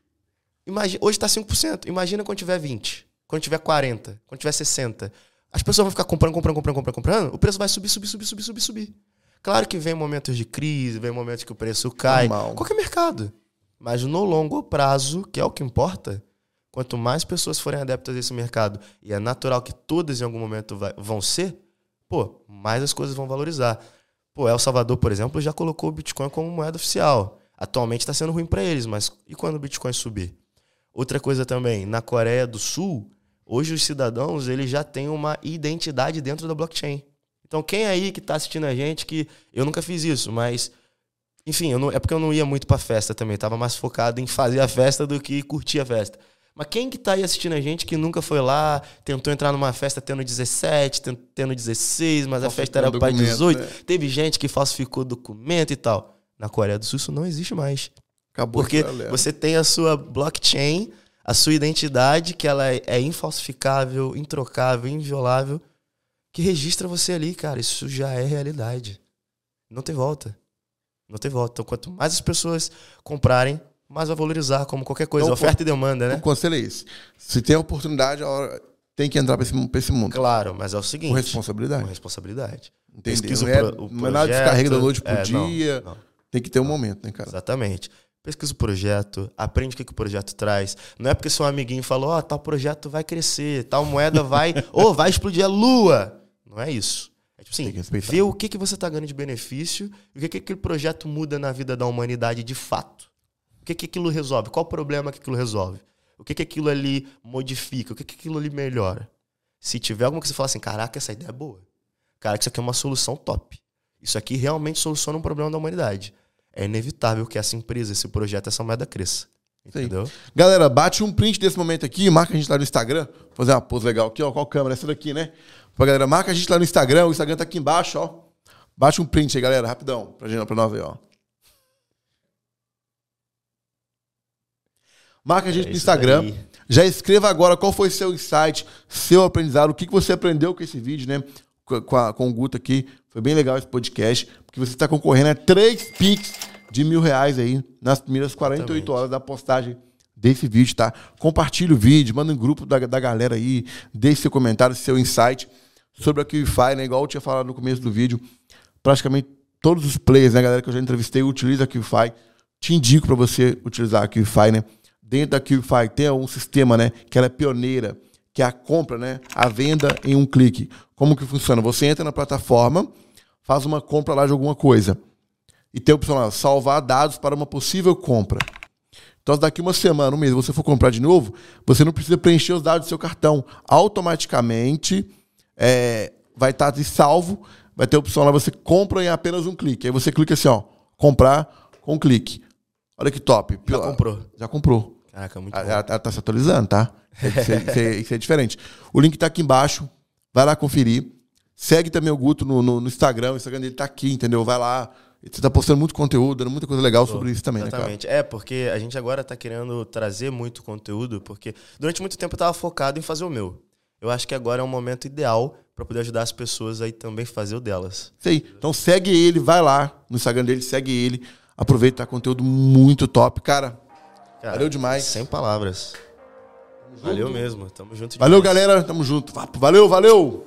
Imagina, hoje está 5%. Imagina quando tiver 20, quando tiver 40, quando tiver 60. As pessoas vão ficar comprando, comprando, comprando, comprando, comprando. O preço vai subir, subir, subir, subir, subir, subir. Claro que vem momentos de crise, vem momentos que o preço cai. Normal. Qualquer mercado. Mas no longo prazo, que é o que importa, quanto mais pessoas forem adeptas desse mercado, e é natural que todas em algum momento vai- vão ser, pô, mais as coisas vão valorizar. Pô, El Salvador, por exemplo, já colocou o Bitcoin como moeda oficial. Atualmente está sendo ruim para eles, mas e quando o Bitcoin subir? Outra coisa também, na Coreia do Sul, hoje os cidadãos eles já têm uma identidade dentro da blockchain. Então, quem aí que está assistindo a gente, que eu nunca fiz isso, mas enfim, não- é porque eu não ia muito pra festa também, tava mais focado em fazer a festa do que curtir a festa. Mas quem que tá aí assistindo a gente que nunca foi lá, tentou entrar numa festa tendo 17, ten- tendo 16, mas a festa era para documento, 18, né? teve gente que falsificou documento e tal. Na Coreia do Sul isso não existe mais. Acabou Porque você tem a sua blockchain, a sua identidade, que ela é, é infalsificável, introcável, inviolável, que registra você ali, cara. Isso já é realidade. Não tem volta. Não tem volta. Então, quanto mais as pessoas comprarem, mais vai valorizar, como qualquer coisa. Então, Oferta e demanda, né? O conselho é esse. Se tem a oportunidade, a hora tem que entrar pra esse, pra esse mundo. Claro, mas é o seguinte. Com responsabilidade. Com responsabilidade. Entendeu? Pesquisa Não o é, pro- o não é nada de projeto. descarrega da noite pro É, não, dia. não. Tem que ter um momento, né, cara? Exatamente. Pesquisa o projeto, aprende o que, que o projeto traz. Não é porque seu amiguinho falou, ó, tal projeto vai crescer, tal moeda vai, ou vai explodir a lua. Não é isso. É tipo assim, ver o que, que você tá ganhando de benefício e o que, que aquele projeto muda na vida da humanidade de fato. O que, que aquilo resolve? Qual o problema que aquilo resolve? O que, que aquilo ali modifica? O que, que aquilo ali melhora? Se tiver alguma que você fala assim, caraca, essa ideia é boa. Cara, isso aqui é uma solução top. Isso aqui realmente soluciona um problema da humanidade. É inevitável que essa empresa, esse projeto, essa moeda cresça. Entendeu? Galera, bate um print desse momento aqui, marca a gente lá no Instagram. Vou fazer uma pose legal aqui, ó. Qual câmera? Essa daqui, né? Pra galera, marca a gente lá no Instagram. O Instagram tá aqui embaixo, ó. Bate um print aí, galera, rapidão. Pra, gente, pra nós aí, ó. Marca a gente É no Instagram. daí. Já escreva agora qual foi seu insight, seu aprendizado, o que você aprendeu com esse vídeo, né? Com a- com o Guto aqui. Foi bem legal esse podcast, porque você está concorrendo a três Pix de mil reais aí nas primeiras 48 Exatamente. horas da postagem desse vídeo, tá? Compartilha o vídeo, manda um grupo da, da galera aí, deixe seu comentário, seu insight sobre a QIFI, né? Igual eu tinha falado no começo do vídeo, praticamente todos os players, né, galera, que eu já entrevistei, utilizam a QIFI. Te indico para você utilizar a QIFI, né? Dentro da QIFI tem um sistema, né, que ela é pioneira, que é a compra, né, a venda em um clique. Como que funciona? Você entra na plataforma, faz uma compra lá de alguma coisa e tem a opção lá, salvar dados para uma possível compra. Então, daqui uma semana, um mês, você for comprar de novo, você não precisa preencher os dados do seu cartão. Automaticamente é, vai estar de salvo, vai ter a opção lá, você compra em apenas um clique. Aí você clica assim, ó, comprar com um clique. Olha que top. Já comprou. Já comprou. Caraca, muito Ela, bom. ela- ela tá se atualizando, tá? Isso é, isso é- isso é diferente. O link tá aqui embaixo. Vai lá conferir. Segue também o Guto no, no- no Instagram. O Instagram dele tá aqui, entendeu? Vai lá. Você tá postando muito conteúdo, dando muita coisa legal sobre isso também, né? Exatamente. É, porque a gente agora tá querendo trazer muito conteúdo, porque durante muito tempo eu tava focado em fazer o meu. Eu acho que agora é um momento ideal para poder ajudar as pessoas aí também fazer o delas. Aí. Então segue ele, vai lá no Instagram dele, segue ele. Aproveita, tá conteúdo muito top. Cara, Cara, Valeu demais. Sem palavras. Valeu mesmo. Tamo junto valeu, demais. galera. Tamo junto. Valeu, valeu.